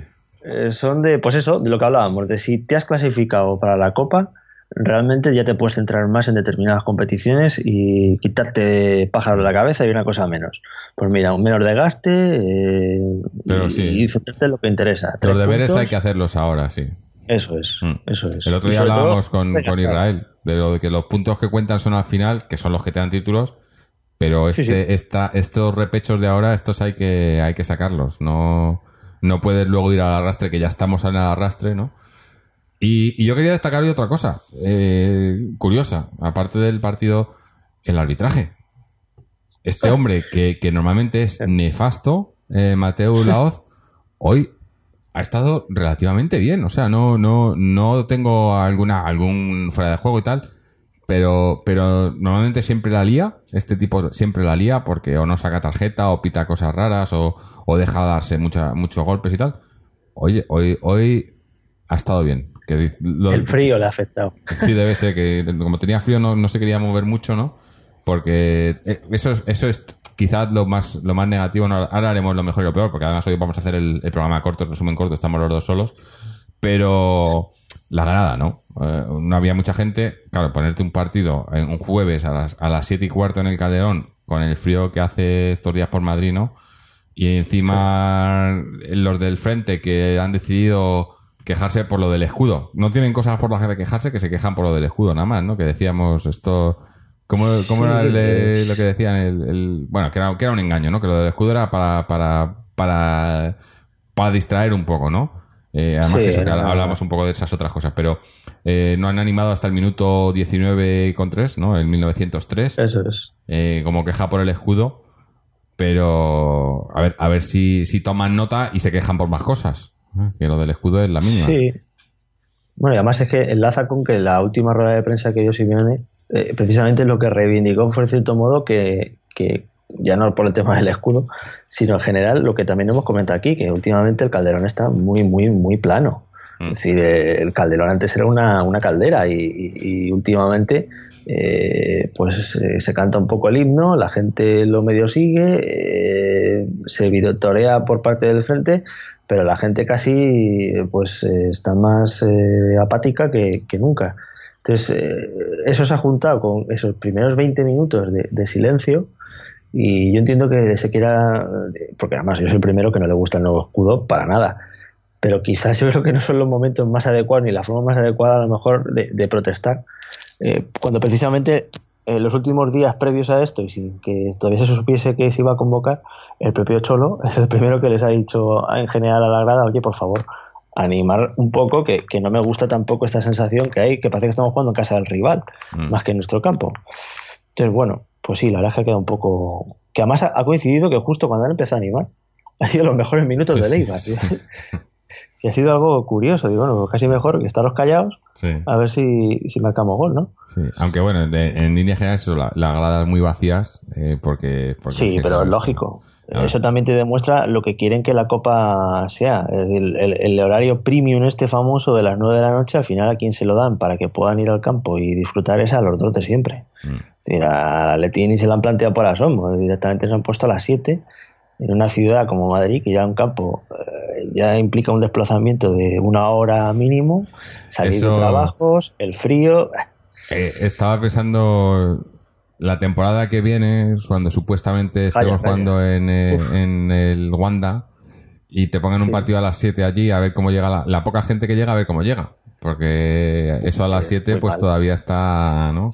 eh, son de, pues eso, de lo que hablábamos, de si te has clasificado para la Copa, realmente ya te puedes centrar más en determinadas competiciones y quitarte pájaro de la cabeza y una cosa menos. Pues mira, un menos desgaste eh,
Pero
y,
sí.
y centrarte en lo que interesa.
Los deberes
puntos,
hay que hacerlos ahora, sí.
Eso es,
Mm.
eso es.
El otro día
todo,
hablábamos con, con. Israel de lo de que los puntos que cuentan son al final, que son los que te dan títulos, pero
Sí,
este,
sí.
esta- estos repechos de ahora, estos hay que, hay que sacarlos. No, no puedes luego ir al arrastre, que ya estamos en el arrastre, ¿no? Y, y yo quería destacar hoy otra cosa, eh, curiosa, aparte del partido, el arbitraje. Este hombre que, que normalmente es nefasto, eh, Mateo Laoz, hoy ha estado relativamente bien. O sea, no, no, no tengo alguna, algún fuera de juego y tal. Pero, pero normalmente siempre la lía. Este tipo siempre la lía porque o no saca tarjeta o pita cosas raras o, o deja darse mucha, muchos golpes y tal. Oye, hoy, hoy ha estado bien. Que lo-
El frío le ha afectado.
Sí, debe ser que como tenía frío no, no se quería mover mucho, ¿no? Porque eh, eso es, eso es quizás lo más, lo más negativo. ¿no? Ahora haremos lo mejor y lo peor, porque además hoy vamos a hacer el, el programa corto, el resumen corto, estamos los dos solos. Pero la grada, ¿no? Eh, no había mucha gente. Claro, ponerte un partido en un jueves a las, a las 7 y cuarto en el Calderón, con el frío que hace estos días por Madrid, ¿no? Y encima los del frente que han decidido quejarse por lo del escudo. No tienen cosas por las que quejarse, que se quejan por lo del escudo, nada más, ¿no? Que decíamos esto... ¿Cómo, cómo era el lo que decían? El, el- bueno, que era, que era un engaño, ¿no? Que lo del escudo era para, para, para, para distraer un poco, ¿no? Eh, además
Sí,
que eso, que hablamos un poco de esas otras cosas, pero eh, no han animado hasta el minuto 19 con 3, ¿no? El 1903
Eso es.
eh, como queja por el escudo, pero a ver, a ver si, si toman nota y se quejan por más cosas. Que lo del escudo es la mínima.
Sí. Bueno, y además es que enlaza con que la última rueda de prensa que dio Simeone, precisamente lo que reivindicó fue, en cierto modo, que, que ya no por el tema del escudo, sino en general lo que también hemos comentado aquí, que últimamente el Calderón está muy, muy, muy plano.
Mm.
Es decir, eh, el Calderón antes era una, una caldera y, y- y últimamente eh, pues eh, se canta un poco el himno, la gente lo medio sigue, eh, se videotorea por parte del frente, pero la gente casi pues está más apática que, que nunca. Entonces, eso se ha juntado con esos primeros 20 minutos de, de silencio y yo entiendo que se quiera, porque además yo soy el primero que no le gusta el nuevo escudo para nada, pero quizás yo creo que no son los momentos más adecuados ni la forma más adecuada a lo mejor de, de protestar, eh, cuando precisamente en los últimos días previos a esto y sin que todavía se supiese que se iba a convocar, el propio Cholo es el primero que les ha dicho en general a la grada, oye, por favor, animar un poco, que, que no me gusta tampoco esta sensación que hay, que parece que estamos jugando en casa del rival,
Mm.
más que en nuestro campo. Entonces, bueno, pues sí, la verdad es que ha quedado un poco... Que además ha, coincidido que justo cuando han empezado a animar, ha sido los mejores minutos
Sí,
de
sí,
Leiva.
sí.
Y ha sido algo curioso. Digo, bueno, casi mejor que estaros callados a ver si, si marcamos gol, ¿no?
sí. Aunque bueno, de- en línea general, eso, la- las gradas muy vacías, eh, porque, porque-
Sí, pero es lógico.
Claro.
Eso también te demuestra lo que quieren que la Copa sea. Decir, El, el horario premium este famoso de las 9 de la noche, al final a quien se lo dan para que puedan ir al campo y disfrutar es a los dos de siempre.
Mm.
Es decir, A Leti ni se la han planteado por asomo, directamente se han puesto a las 7 en una ciudad como Madrid, que ya un campo eh, ya implica un desplazamiento de una hora mínimo, salir
Eso-
de trabajos, el frío.
Eh, estaba pensando la temporada que viene, cuando supuestamente estemos jugando en, eh, en el Wanda y te pongan un partido a las 7 allí, a ver cómo llega la, la poca gente que llega, a ver cómo llega. Porque eso a las 7
muy
pues
mal.
todavía está, ¿no?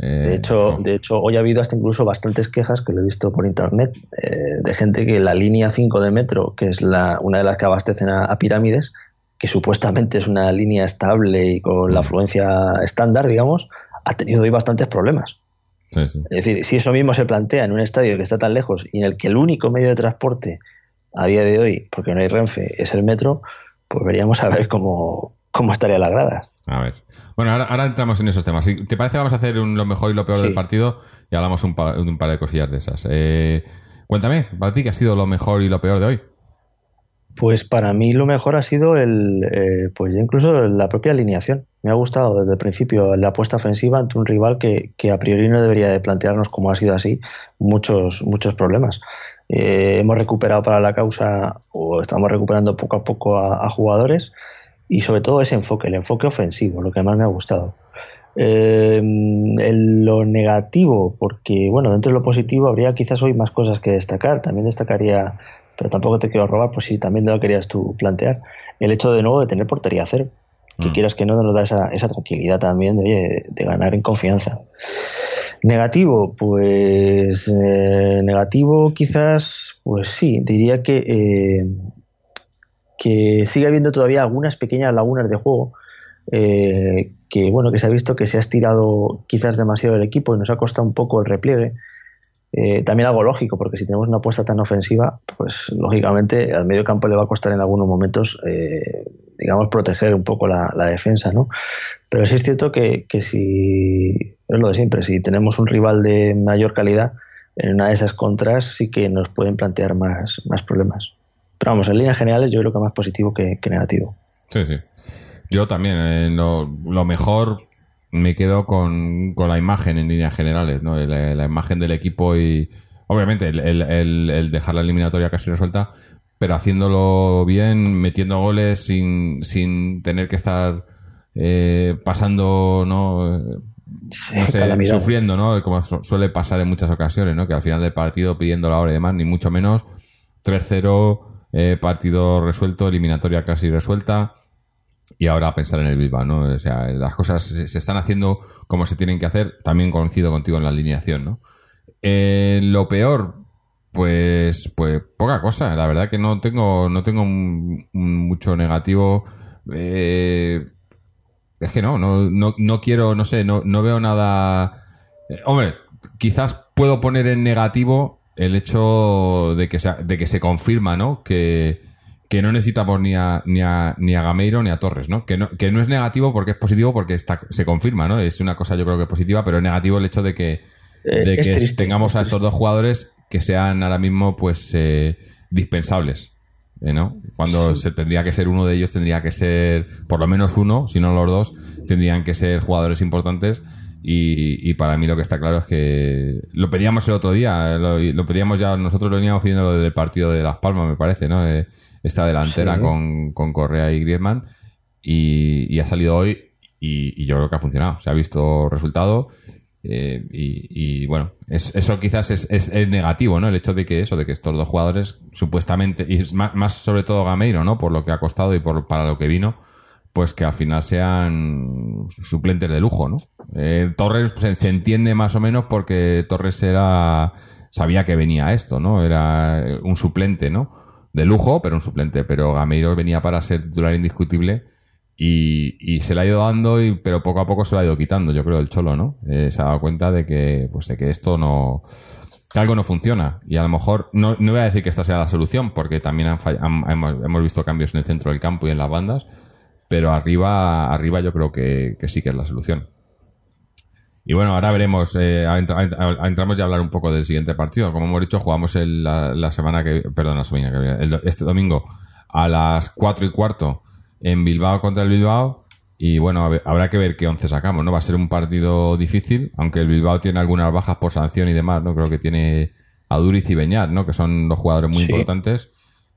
Eh,
De hecho, de hecho, hoy ha habido hasta incluso bastantes quejas, que lo he visto por internet, eh, de gente que la línea 5 de metro, que es la, una de las que abastecen a, a pirámides, que supuestamente es una línea estable y con la
Mm.
afluencia estándar, digamos, ha tenido hoy bastantes problemas.
Sí, sí.
Es decir, si eso mismo se plantea en un estadio que está tan lejos y en el que el único medio de transporte a día de hoy, porque no hay Renfe, es el metro, pues veríamos a ver cómo, cómo estaría la grada.
A ver. Bueno, ahora, ahora entramos en esos temas. Si ¿Te parece? Vamos a hacer un- lo mejor y lo peor
Sí.
del partido y hablamos un, pa- un par de cosillas de esas. Eh, cuéntame, para ti, ¿qué ha sido lo mejor y lo peor de hoy?
Pues para mí lo mejor ha sido el, eh, pues incluso la propia alineación. Me ha gustado desde el principio la apuesta ofensiva ante un rival que, que a priori no debería de plantearnos, como ha sido así, muchos, muchos problemas. Eh, hemos recuperado para la causa, o estamos recuperando poco a poco a, a jugadores, y sobre todo ese enfoque, el enfoque ofensivo, lo que más me ha gustado. Eh, en lo negativo, porque bueno, dentro de lo positivo habría quizás hoy más cosas que destacar. También destacaría, pero tampoco te quiero robar, pues si también te lo querías tú plantear, el hecho de nuevo de tener portería cero. Que
Mm.
quieras que no nos da esa, esa tranquilidad también de, oye, de ganar en confianza. Negativo, pues eh, negativo quizás, pues sí, diría que, eh, que sigue habiendo todavía algunas pequeñas lagunas de juego eh, que bueno que se ha visto que se ha estirado quizás demasiado el equipo y nos ha costado un poco el repliegue eh, también algo lógico, porque si tenemos una apuesta tan ofensiva, pues lógicamente al medio campo le va a costar en algunos momentos, eh, digamos, proteger un poco la, defensa, ¿no? Pero sí es cierto que, que, si, es lo de siempre, si tenemos un rival de mayor calidad, en una de esas contras sí que nos pueden plantear más, más problemas. Pero vamos, en líneas generales yo creo que más positivo que, negativo.
Sí, sí. Yo también, eh, lo, lo mejor me quedo con, la imagen en líneas generales, ¿no? La, imagen del equipo y obviamente el, dejar la eliminatoria casi resuelta, pero haciéndolo bien, metiendo goles sin, sin tener que estar eh, pasando, ¿no? no sé, sufriendo, ¿no? Como suele pasar en muchas ocasiones, ¿no? Que al final del partido pidiendo la hora y demás, ni mucho menos. 3-0, eh, partido resuelto, eliminatoria casi resuelta y ahora pensar en el Bilbao, ¿no? O sea, las cosas se están haciendo como se tienen que hacer. También coincido contigo en la alineación, ¿no? Eh, lo peor, pues, pues poca cosa. La verdad que no tengo, no tengo mucho negativo. Eh, es que no, no, no, quiero, no sé, no, no veo nada. Hombre, quizás puedo poner en negativo el hecho de que se, de que se confirma, ¿no? Que, que no necesitamos ni a, ni a, ni a Gameiro ni a Torres, ¿no? Que, ¿no? que no es negativo porque es positivo porque está, se confirma, ¿no? Es una cosa yo creo que positiva, pero es negativo el hecho de que, eh, de que tengamos a estos dos jugadores que sean ahora mismo pues eh, dispensables. ¿eh? ¿no? Cuando se tendría que ser uno de ellos, tendría que ser, por lo menos uno, si no los dos, tendrían que ser jugadores importantes. Y, y, para mí lo que está claro es que lo pedíamos el otro día, lo, lo pedíamos ya, nosotros lo veníamos pidiendo lo del partido de Las Palmas, me parece, ¿no? esta delantera con, con, Correa y Griezmann y, ha salido hoy y, yo creo que ha funcionado. Se ha visto resultado eh, y, bueno, eso quizás es, es, negativo, ¿no? El hecho de que eso, de que estos dos jugadores supuestamente, y más, sobre todo Gameiro, ¿no? Por lo que ha costado y por, para lo que vino, pues que al final sean suplentes de lujo, ¿no? Eh, Torres pues, se entiende más o menos porque Torres era sabía que venía esto, ¿no? Era un suplente, ¿no? de lujo, pero un suplente. Pero Gameiro venía para ser titular indiscutible y, se le ha ido dando, y, pero poco a poco se lo ha ido quitando, yo creo, el Cholo, ¿no? Eh, se ha dado cuenta de que, pues, de que esto no, que algo no funciona. Y a lo mejor, no, no voy a decir que esta sea la solución, porque también hemos, visto cambios en el centro del campo y en las bandas, pero arriba, arriba yo creo que sí que es la solución. Y bueno, ahora veremos, eh, entramos ya a hablar un poco del siguiente partido. Como hemos dicho, jugamos la, semana que, perdón, la semana que este domingo a las 4 y cuarto en Bilbao contra el Bilbao. Y bueno, habrá que ver qué once sacamos, ¿no? Va a ser un partido difícil, aunque el Bilbao tiene algunas bajas por sanción y demás, ¿no? Creo que tiene a Duriz y Beñat, ¿no? Que son dos jugadores muy importantes.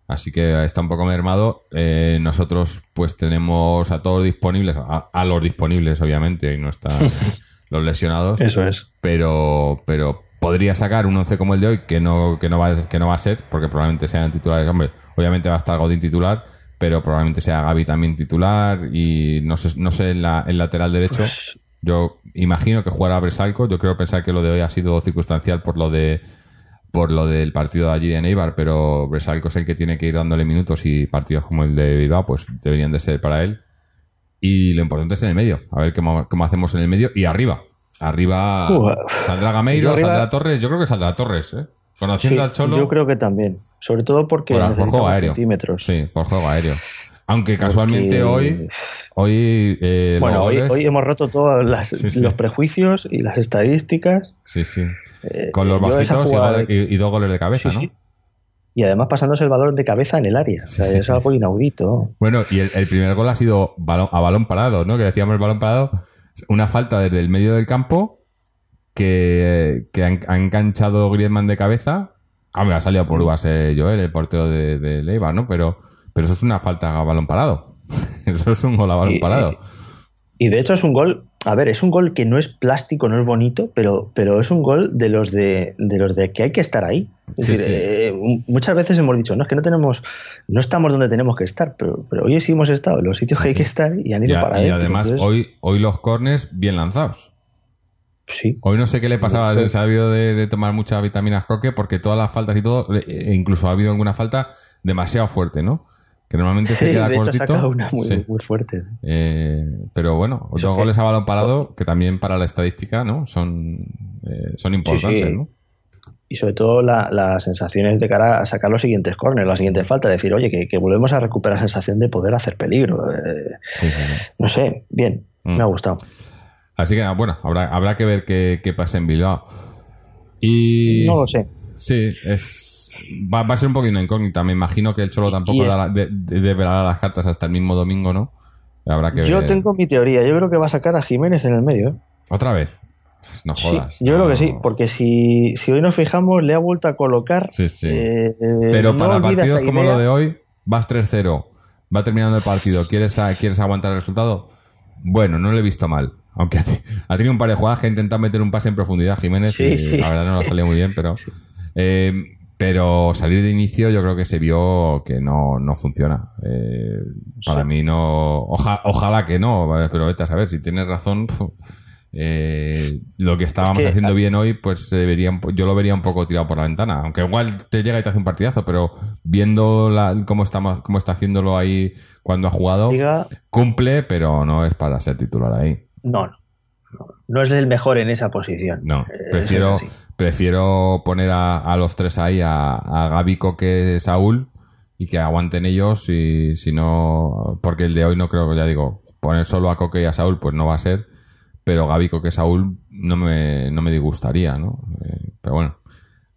Así que está un poco mermado. Eh, nosotros, pues tenemos a todos disponibles, a, a los disponibles, obviamente, y no está. los lesionados.
Eso es.
Pero, pero podría sacar un 11 como el de hoy, que no, que no, va, que no va a ser, porque probablemente sean titulares. Hombre, obviamente va a estar Godín titular, pero probablemente sea Gaby también titular. Y no sé, no sé en la, el lateral derecho. Pues yo imagino que jugará Bresalco. Yo creo pensar que lo de hoy ha sido circunstancial por lo de por lo del partido de allí de Neibar, pero Bresalco es el que tiene que ir dándole minutos y partidos como el de Bilbao, pues deberían de ser para él. Y lo importante es en el medio. A ver cómo, hacemos en el medio. Y arriba. Arriba saldrá Gameiro, saldrá Torres. Yo creo que saldrá Torres, ¿eh? Conociendo al Cholo.
Yo creo que también. Sobre todo porque
por, juego aéreo. centímetros. Sí, por juego aéreo. Aunque casualmente hoy. Hoy,
eh, bueno, hoy, hemos roto todos los prejuicios y las estadísticas.
Sí, sí. Eh, Con los bajitos y, dos goles de cabeza, ¿no?
y además pasándose el balón de cabeza en el área. O sea, es algo inaudito.
Bueno, y el, primer gol ha sido a balón parado, ¿no? Que decíamos el balón parado, una falta desde el medio del campo que, ha, enganchado Griezmann de cabeza. Ah, me ha salido por base Joel, el portero de, de Leiva, ¿no? Pero, pero eso es una falta a balón parado. eso es un gol a balón parado.
Y de hecho es un gol, a ver, es un gol que no es plástico, no es bonito, pero, pero es un gol de los de, de los de que hay que estar ahí. Es decir, eh, muchas veces hemos dicho, no, es que no tenemos, no estamos donde tenemos que estar, pero, pero hoy sí hemos estado en los sitios que hay que estar y han ido para
Y además, hoy, hoy los cornes bien lanzados.
Sí.
Hoy no sé qué le pasaba, se ha habido de, tomar muchas vitaminas coque porque todas las faltas y todo, e incluso ha habido alguna falta demasiado fuerte, ¿no? Que normalmente se queda
de
cortito.
una muy, muy fuerte.
Eh, pero bueno, dos goles a balón parado, que también para la estadística, ¿no? Son, eh, son importantes, ¿no?
y sobre todo la- las sensaciones de cara a sacar los siguientes corners, la siguiente falta, decir, oye, que, que volvemos a recuperar la sensación de poder hacer peligro. Eh,
Sí, sí, sí.
no sé, bien,
Mm.
me ha gustado.
Así que, bueno, habrá, habrá que ver qué, qué pasa en Bilbao. Y.
No lo sé.
Sí, es. Va, va a ser un poquito incógnita. Me imagino que el Cholo tampoco dará- de- de- develará las cartas hasta el mismo domingo, ¿no? Habrá que
Yo
ver.
tengo mi teoría, yo creo que va a sacar a Jiménez en el medio. ¿eh?
¿Otra vez? No
Sí,
jodas.
yo
no.
creo que sí, porque si, si hoy nos fijamos, le ha vuelto a colocar.
Sí, sí.
eh,
Pero
no
para partidos como
idea.
lo de hoy, vas 3-0, va terminando el partido, ¿quieres, a- ¿quieres aguantar el resultado? Bueno, no lo he visto mal. Aunque ha tenido un par de jugadas que ha intentado meter un pase en profundidad Jiménez
Sí,
y
sí.
la verdad no lo ha salido muy bien, pero... eh, pero salir de inicio yo creo que se vio que no, no funciona. Eh, para
Sí.
mí no... oja- ojalá que no, pero vete a saber, si tienes razón... eh, lo que estábamos
Es que-
haciendo bien hoy, pues se vería, yo lo vería un poco tirado por la ventana. Aunque igual te llega y te hace un partidazo, pero viendo la- cómo, está, cómo está haciéndolo ahí cuando ha jugado,
Liga,
cumple, pero no es para ser titular ahí.
no, no, no, es el mejor en esa posición.
No,
Eh,
prefiero,
es
prefiero poner a, a los tres ahí, a, a Gaby, Coque, Saúl, y que aguanten ellos, y si no, porque el de hoy no creo que, ya digo, poner solo a Coque y a Saúl, pues no va a ser, pero Gaby, Coque, Saúl no me, no me disgustaría, ¿no? Eh, pero bueno.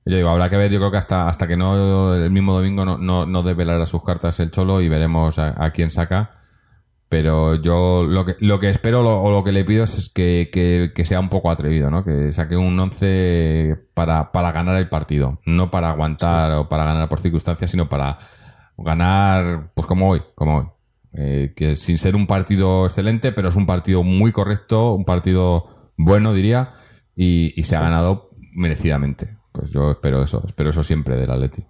Yo digo, habrá que ver, yo creo que hasta, hasta que no el mismo domingo no, no, no develará sus cartas el Cholo y veremos a, a quién saca. Pero yo lo que, lo que espero lo- o lo que le pido es que, que- que sea un poco atrevido, ¿no? Que saque un 11 para, para ganar el partido. No para aguantar o para ganar por circunstancias, sino para ganar, pues como hoy, como hoy. Eh, que sin ser un partido excelente, pero es un partido muy correcto, un partido bueno, diría, y, y se ha ganado merecidamente. Pues yo espero eso, espero eso siempre del Atleti.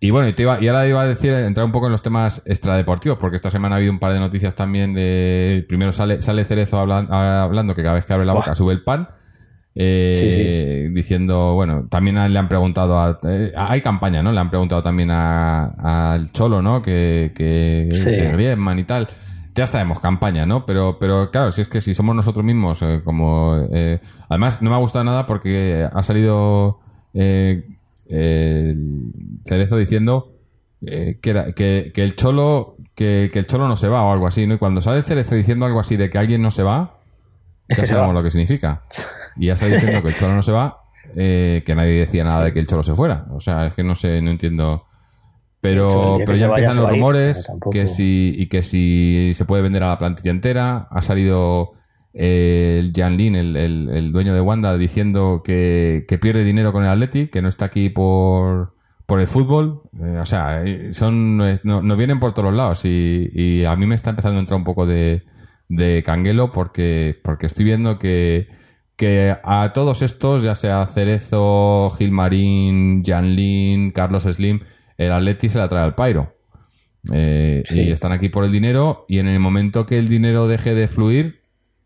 Y bueno, y, te iba- y ahora iba a decir, entrar un poco en los temas extradeportivos, porque esta semana ha habido un par de noticias también de... Primero sale, sale Cerezo hablan- hablando que cada vez que abre la boca
Buah.
sube el pan. eh, Diciendo, bueno, también a- le han preguntado a... eh, hay campaña, ¿no? Le han preguntado también a- al Cholo, ¿no? Que, que,
Sí.
Griezmann y tal. Ya sabemos, campaña, ¿no? Pero, pero claro, si es que si somos nosotros mismos, eh, como... eh, además, no me ha gustado nada porque ha salido... eh, el Cerezo diciendo eh, que, era- que, que el cholo que, que el cholo no se va o algo así, ¿no? Y cuando sale Cerezo diciendo algo así de que alguien no se va, ya sabemos lo que significa. Y ya está diciendo que el cholo no se va, eh, que nadie decía nada de que el cholo se fuera. O sea, es que no sé, no entiendo. Pero, pero ya empiezan los
ir,
rumores que si, y que si se puede vender a la plantilla entera. Ha salido eh, el Jan Lin, el, el- el dueño de Wanda, diciendo que, que pierde dinero con el Atleti, que no está aquí por, por el fútbol. Eh, o sea, eh, son eh, no, no vienen por todos los lados y, y a mí me está empezando a entrar un poco de, de canguelo porque, porque estoy viendo que, que a todos estos, ya sea Cerezo, Gilmarín, Janlin, Carlos Slim, el Atleti se la trae al Pairo. Eh,
Sí.
Y están aquí por el dinero y en el momento que el dinero deje de fluir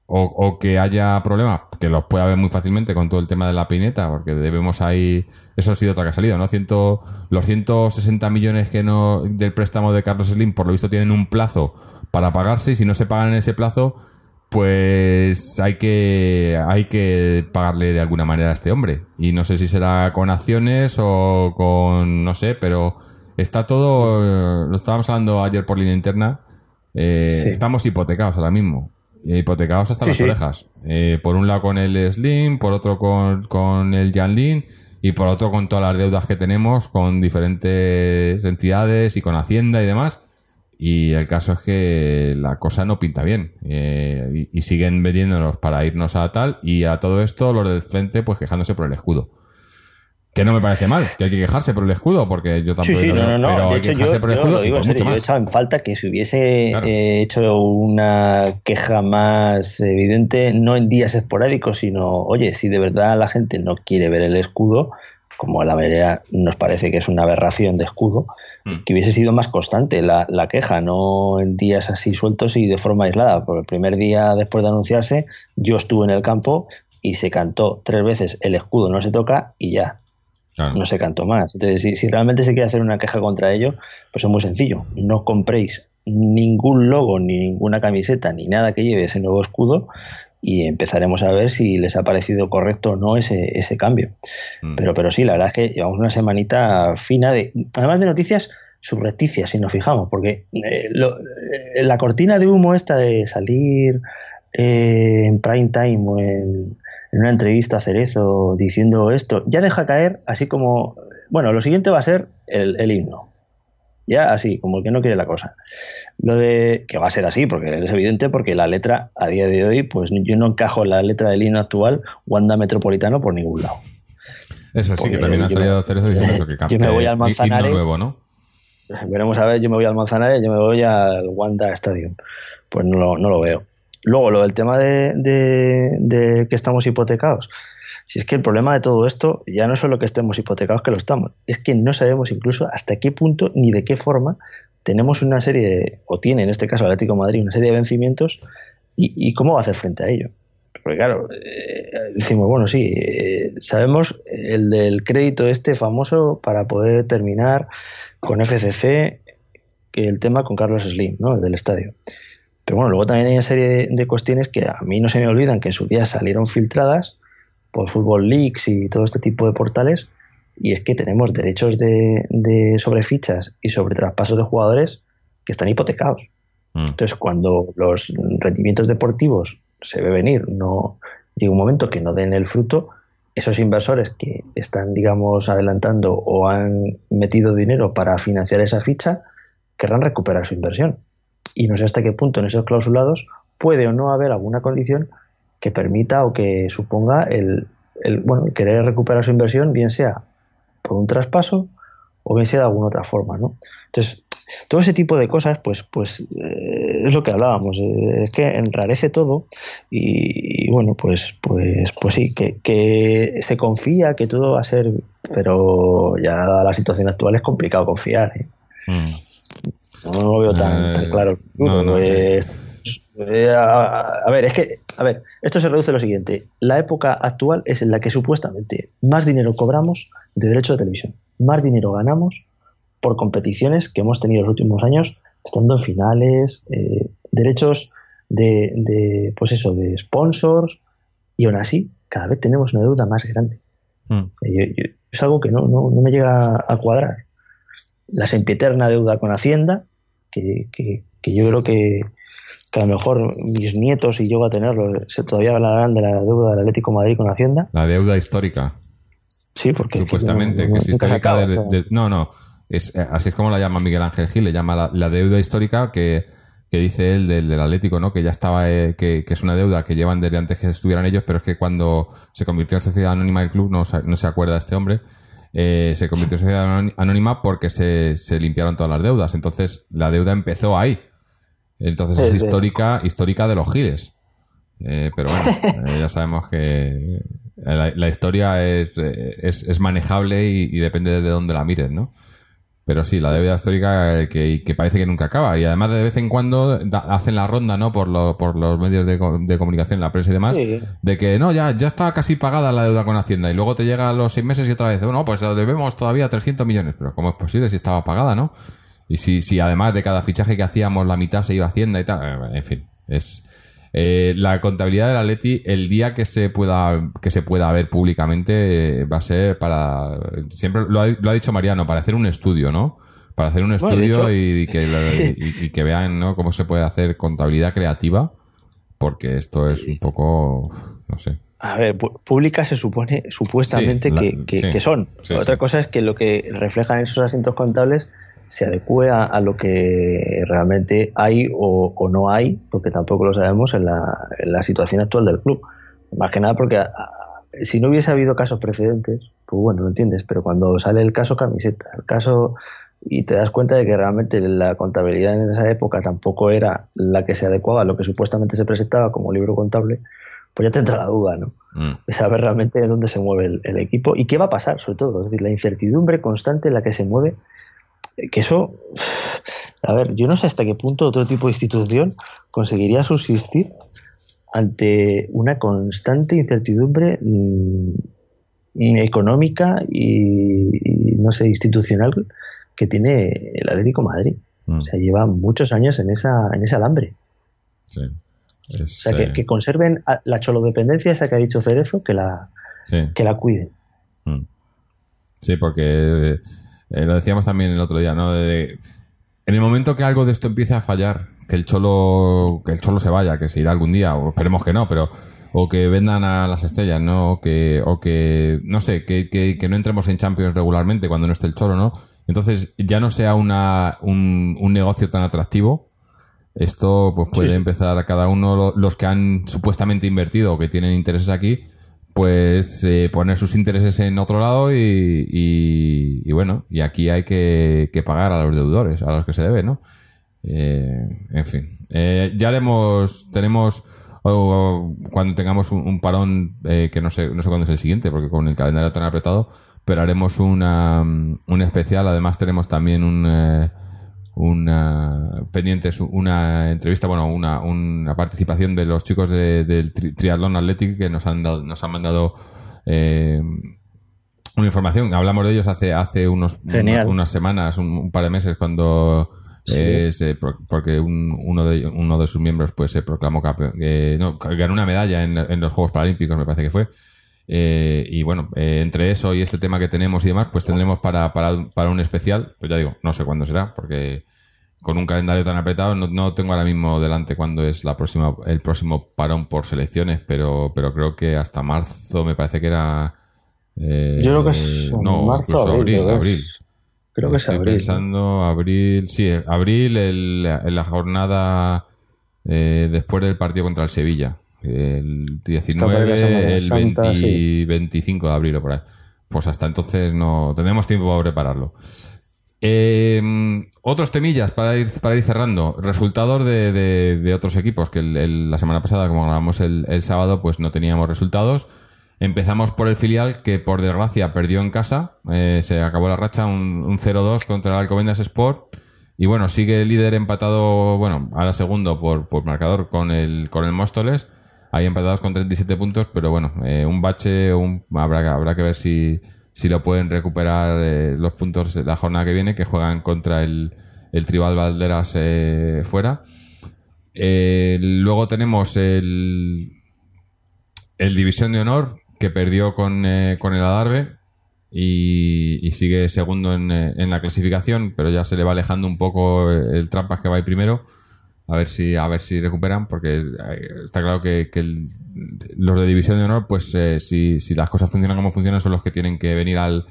o, o que haya problemas, que los puede haber muy fácilmente con todo el tema de la pineta, porque debemos ahí... Eso ha sido otra que ha salido, ¿no? Ciento, los 160 millones que no del préstamo de Carlos Slim, por lo visto, tienen un plazo para pagarse y si no se pagan en ese plazo, pues hay que hay que pagarle de alguna manera a este hombre y no sé si será con acciones o con no sé pero está todo lo estábamos hablando ayer por línea interna eh,
Sí.
estamos hipotecados ahora mismo eh, hipotecados hasta
Sí,
las
sí.
orejas Eh, por un lado con el Slim por otro con, con el Janlin y por otro con todas las deudas que tenemos con diferentes entidades y con Hacienda y demás y el caso es que la cosa no pinta bien. Eh, y, siguen vendiéndonos para irnos a tal. Y a todo esto, los del frente, pues quejándose por el escudo. Que no me parece mal, que hay que quejarse por el escudo, porque yo
Sí,
tampoco
sí,
lo
no, no, no.
pero
De
hay
hecho, yo,
quejarse por el
yo
escudo
lo
y
digo
por
serio.
mucho
Yo he echado en falta que se hubiese
Claro.
eh, hecho una queja más evidente, no en días esporádicos, sino, oye, si de verdad la gente no quiere ver el escudo, como la mayoría nos parece que es una aberración de escudo,
Mm.
que hubiese sido más constante la, la queja, no en días así sueltos y de forma aislada. Por el primer día después de anunciarse, yo estuve en el campo y se cantó tres veces el escudo no se toca y ya
Claro.
no se cantó más. Entonces, si, si realmente se quiere hacer una queja contra ello, pues es muy sencillo. No compréis ningún logo, ni ninguna camiseta, ni nada que lleve ese nuevo escudo y empezaremos a ver si les ha parecido correcto o no ese, ese cambio.
Mm.
Pero, pero sí, la verdad es que llevamos una semanita fina de, además de noticias subrepticias, si nos fijamos, porque eh, lo- eh, la cortina de humo esta de salir eh, en prime time o en, en una entrevista a Cerezo diciendo esto, ya deja caer así como, bueno, lo siguiente va a ser el, el himno. Ya así, como el que no quiere la cosa. Lo de que va a ser así, porque es evidente, porque la letra a día de hoy, pues yo no encajo en la letra del himno actual Wanda Metropolitano por ningún lado.
Eso sí, que también ha
yo
salido Cerezo diciendo eso, que
yo
cambie
me voy al
himno
Manzanares.
nuevo, ¿no?
Veremos a ver, yo me voy al Manzanares, yo me voy al Wanda Stadium. Pues no no lo veo. Luego, lo del tema de, de- que estamos hipotecados. Si es que el problema de todo esto ya no es solo que estemos hipotecados, que lo estamos, es que no sabemos incluso hasta qué punto ni de qué forma tenemos una serie, de, o tiene en este caso Atlético Madrid, una serie de vencimientos y, y cómo va a hacer frente a ello. Porque claro, eh, decimos, bueno, sí, eh, sabemos el del crédito este famoso para poder terminar con FCC que el tema con Carlos Slim, ¿no? El del estadio. Pero bueno, luego también hay una serie de, de cuestiones que a mí no se me olvidan, que en su día salieron filtradas por Football Leaks y todo este tipo de portales, y es que tenemos derechos de, de sobre fichas y sobre traspasos de jugadores que están hipotecados.
Mm.
Entonces, cuando los rendimientos deportivos se ve venir, no llega un momento que no den el fruto, esos inversores que están, digamos, adelantando o han metido dinero para financiar esa ficha, querrán recuperar su inversión. Y no sé hasta qué punto en esos clausulados puede o no haber alguna condición que permita o que suponga el, el, bueno, querer recuperar su inversión, bien sea por un traspaso o bien sea de alguna otra forma, ¿no? Entonces, todo ese tipo de cosas, pues, pues eh, es lo que hablábamos, eh, es que enrarece todo y, bueno, pues, pues, pues sí, que, que se confía que todo va a ser, pero ya la situación actual es complicado confiar. ¿eh?
Mm.
No lo veo tan,
Eh,
tan claro.
no, no,
Pues, eh, a, a ver, es que, a ver, esto se reduce a lo siguiente. La época actual es en la que supuestamente más dinero cobramos de derecho de televisión, más dinero ganamos por competiciones que hemos tenido los últimos años, estando en finales, eh, derechos de, de, pues eso, de sponsors, y aún así, cada vez tenemos una deuda más grande.
Mm.
Yo- yo- es algo que no, no, no me llega a cuadrar. La sempiterna deuda con Hacienda, que, que- que yo creo que, que a lo mejor mis nietos y yo voy a tenerlo, se todavía hablarán de la deuda del Atlético de Madrid con Hacienda.
La deuda histórica,
Sí, porque es que
supuestamente,
no-
que es histórica de- de- No, no. Es, eh, así es como la llama Miguel Ángel Gil, le llama la, la deuda histórica que, que dice él del, del Atlético, ¿no? Que ya estaba, eh, que, que es una deuda que llevan desde antes que estuvieran ellos, pero es que cuando se convirtió en sociedad anónima del club, no, no se acuerda este hombre, eh, se convirtió en sociedad anóni- anónima porque se, se limpiaron todas las deudas. Entonces, la deuda empezó ahí. Entonces es histórica, histórica de los giles. Eh, pero bueno, eh, ya sabemos que eh, la, la historia es, eh, es, es manejable y, y depende de dónde la mires, ¿no? Pero sí, la deuda histórica eh, que, que parece que nunca acaba. Y además de vez en cuando da- hacen la ronda, ¿no? Por, lo- por los medios de, de comunicación, la prensa y demás,
Sí.
de que no, ya, ya está casi pagada la deuda con Hacienda. Y luego te llega a los seis meses y otra vez, bueno, pues debemos todavía 300 millones. Pero ¿cómo es posible si estaba pagada, no? Y si, si además de cada fichaje que hacíamos la mitad se iba a Hacienda y tal, eh, en fin, es eh, la contabilidad del Atleti el día que se pueda que se pueda ver públicamente eh, va a ser para siempre lo ha, lo ha dicho Mariano para hacer un estudio, ¿no? Para hacer un
Bueno,
estudio
hecho-
y, que y- y que vean ¿no? cómo se puede hacer contabilidad creativa porque esto es un poco no sé
A ver, públicas se supone, supuestamente,
Sí, la-
que, que-
sí,
que son.
sí,
Otra cosa es que lo que reflejan esos asientos contables se adecue a, a lo que realmente hay o, o no hay, porque tampoco lo sabemos en la, en la situación actual del club. Más que nada porque a- a- si no hubiese habido casos precedentes, pues bueno, lo entiendes, pero cuando sale el caso camiseta, el caso y te das cuenta de que realmente la contabilidad en esa época tampoco era la que se adecuaba a lo que supuestamente se presentaba como libro contable, pues ya te entra la duda, ¿no?
Mm.
de saber realmente dónde se mueve el, el equipo y qué va a pasar, sobre todo. Es decir, la incertidumbre constante en la que se mueve, que eso, a ver, yo no sé hasta qué punto otro tipo de institución conseguiría subsistir ante una constante incertidumbre mm, económica y, y, no sé, institucional que tiene el Atlético de Madrid.
Mm.
O sea, lleva muchos años en, esa, en ese alambre.
Sí. Es,
O sea, que,
eh,
que conserven a- la cholodependencia esa que ha dicho Cerezo, que la,
sí.
que la cuiden.
Mm. Sí, porque eh, lo decíamos también el otro día, ¿no? De- en el momento que algo de esto empiece a fallar, que el cholo, que el cholo se vaya, que se irá algún día, o esperemos que no, pero o que vendan a las estrellas, ¿no? O que, o que no sé, que, que, que no entremos en Champions regularmente cuando no esté el cholo, ¿no? Entonces ya no sea una, un, un negocio tan atractivo. Esto pues puede
Sí,
empezar a cada uno, lo- los que han supuestamente invertido o que tienen intereses aquí, pues eh, poner sus intereses en otro lado y, y- y bueno, y aquí hay que, que pagar a los deudores, a los que se debe, ¿no? Eh, en fin, Eh, ya haremos, tenemos, o cuando tengamos un, un parón, eh, que no sé, no sé cuándo es el siguiente, porque con el calendario tan apretado, pero haremos una, mm, un especial, además tenemos también un... una pendientes una entrevista bueno una, una participación de los chicos de- del tri- triatlón Athletic que nos han dado, nos han mandado eh, una información. Hablamos de ellos hace hace unos unas semanas un, un par de meses cuando
Sí.
eh, se porque un- uno de uno de sus miembros pues se proclamó campeón eh, no, ganó una medalla en, en los Juegos Paralímpicos me parece que fue eh, y bueno, eh, entre eso y este tema que tenemos y demás, pues tendremos para, para, para un especial, pues ya digo, no sé cuándo será, porque con un calendario tan apretado no, no tengo ahora mismo delante cuándo es la próxima, el próximo parón por selecciones, pero, pero creo que hasta marzo me parece que era... eh,
Yo creo que es
no,
marzo,
incluso abril,
es.
abril.
Creo que es
Estoy
abril.
pensando abril, sí, abril, el- en la jornada eh, después del partido contra el Sevilla. El
por ahí
19,
la Semana
el
Santa,
20
sí.
25 de abril o por ahí. Pues hasta entonces no tenemos tiempo para prepararlo. Eh, otros temillas para ir, para ir cerrando. Resultados de, de- de otros equipos, que el- el- la semana pasada, como grabamos el, el sábado, pues no teníamos resultados. Empezamos por el filial, que por desgracia perdió en casa. Eh, se acabó la racha, un, un 0-2 contra el Alcobendas Sport. Y bueno, sigue el líder empatado, bueno, ahora segundo por, por marcador con el, con el Móstoles. Ahí empatados con 37 puntos, pero bueno, eh, un bache, un, habrá, que- ver si, lo pueden recuperar eh, los puntos la jornada que viene, que juegan contra el, el Tribal Valderas eh, fuera. Luego tenemos el, el División de Honor, que perdió con, con el Adarve y, sigue segundo en, en la clasificación, pero ya se le va alejando un poco el Trampas que va ahí primero. A ver si, a ver si recuperan, porque eh, está claro que, que el- los de División de Honor, pues eh, si, si las cosas funcionan como funcionan, son los que tienen que venir al,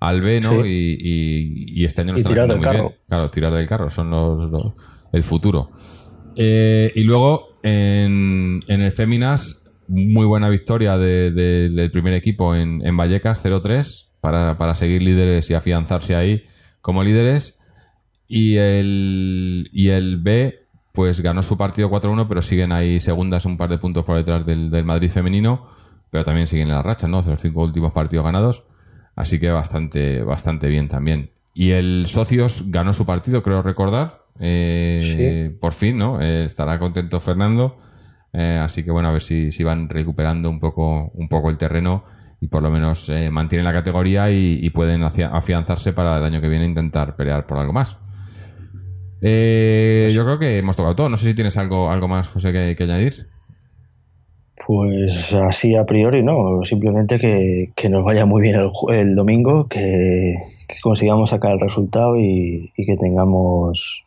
al B, ¿no?
Sí.
Y, y- y este año lo están
tirar
haciendo
del
muy
carro.
bien. Claro, tirar del carro, son los, los- el futuro. Eh, y luego en, en el Féminas, muy buena victoria de- de- del primer equipo en, en Vallecas, 0-3, para, para seguir líderes y afianzarse ahí como líderes. Y el, y el B, pues ganó su partido 4-1, pero siguen ahí segundas, un par de puntos por detrás del, del Madrid femenino, pero también siguen en la racha, ¿no? De los cinco últimos partidos ganados. Así que bastante, bastante bien también. Y el Socios ganó su partido, creo recordar. Eh, Por fin, ¿no? Eh, estará contento Fernando. Eh, así que bueno, a ver si, si van recuperando un poco, un poco el terreno y por lo menos eh, mantienen la categoría y, y pueden afi- afianzarse para el año que viene intentar pelear por algo más. Eh, yo creo que hemos tocado todo. No sé si tienes algo, algo más, José, que, que añadir.
Pues así a priori no, simplemente que, que nos vaya muy bien el, domingo, que, que consigamos sacar el resultado y, y que tengamos,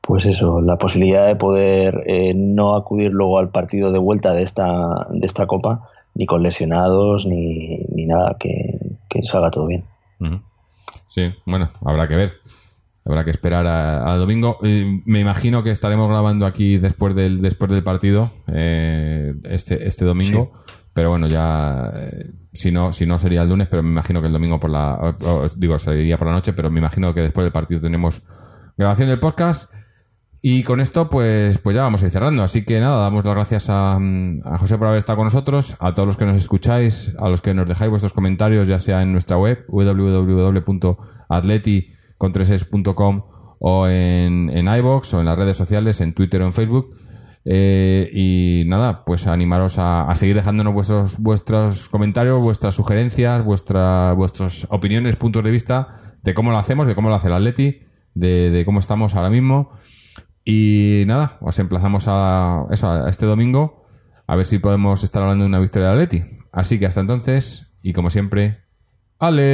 pues eso, la posibilidad de poder eh, no acudir luego al partido de vuelta de esta, de esta copa, ni con lesionados, ni, ni nada, que, que salga todo bien.
Sí, bueno, habrá que ver. Habrá que esperar a, a domingo. Eh, me imagino que estaremos grabando aquí después del después del partido eh, este este domingo. Pero bueno, ya eh, si no si no sería el lunes, pero me imagino que el domingo por la o- o- digo sería por la noche, pero me imagino que después del partido tenemos grabación del podcast. Y con esto, pues, pues ya vamos a ir cerrando. Así que nada, damos las gracias a, a José por haber estado con nosotros, a todos los que nos escucháis, a los que nos dejáis vuestros comentarios, ya sea en nuestra web, www.atleti.com o en, en iVoox o en las redes sociales, en Twitter o en Facebook. Eh, y nada, pues animaros a, a seguir dejándonos vuestros, vuestros comentarios, vuestras sugerencias, vuestra, vuestras opiniones, puntos de vista de cómo lo hacemos, de cómo lo hace el Atleti, de, de cómo estamos ahora mismo. Y nada, os emplazamos a a este domingo, a ver si podemos estar hablando de una victoria de Atleti. Así que hasta entonces, y como siempre, Aleti.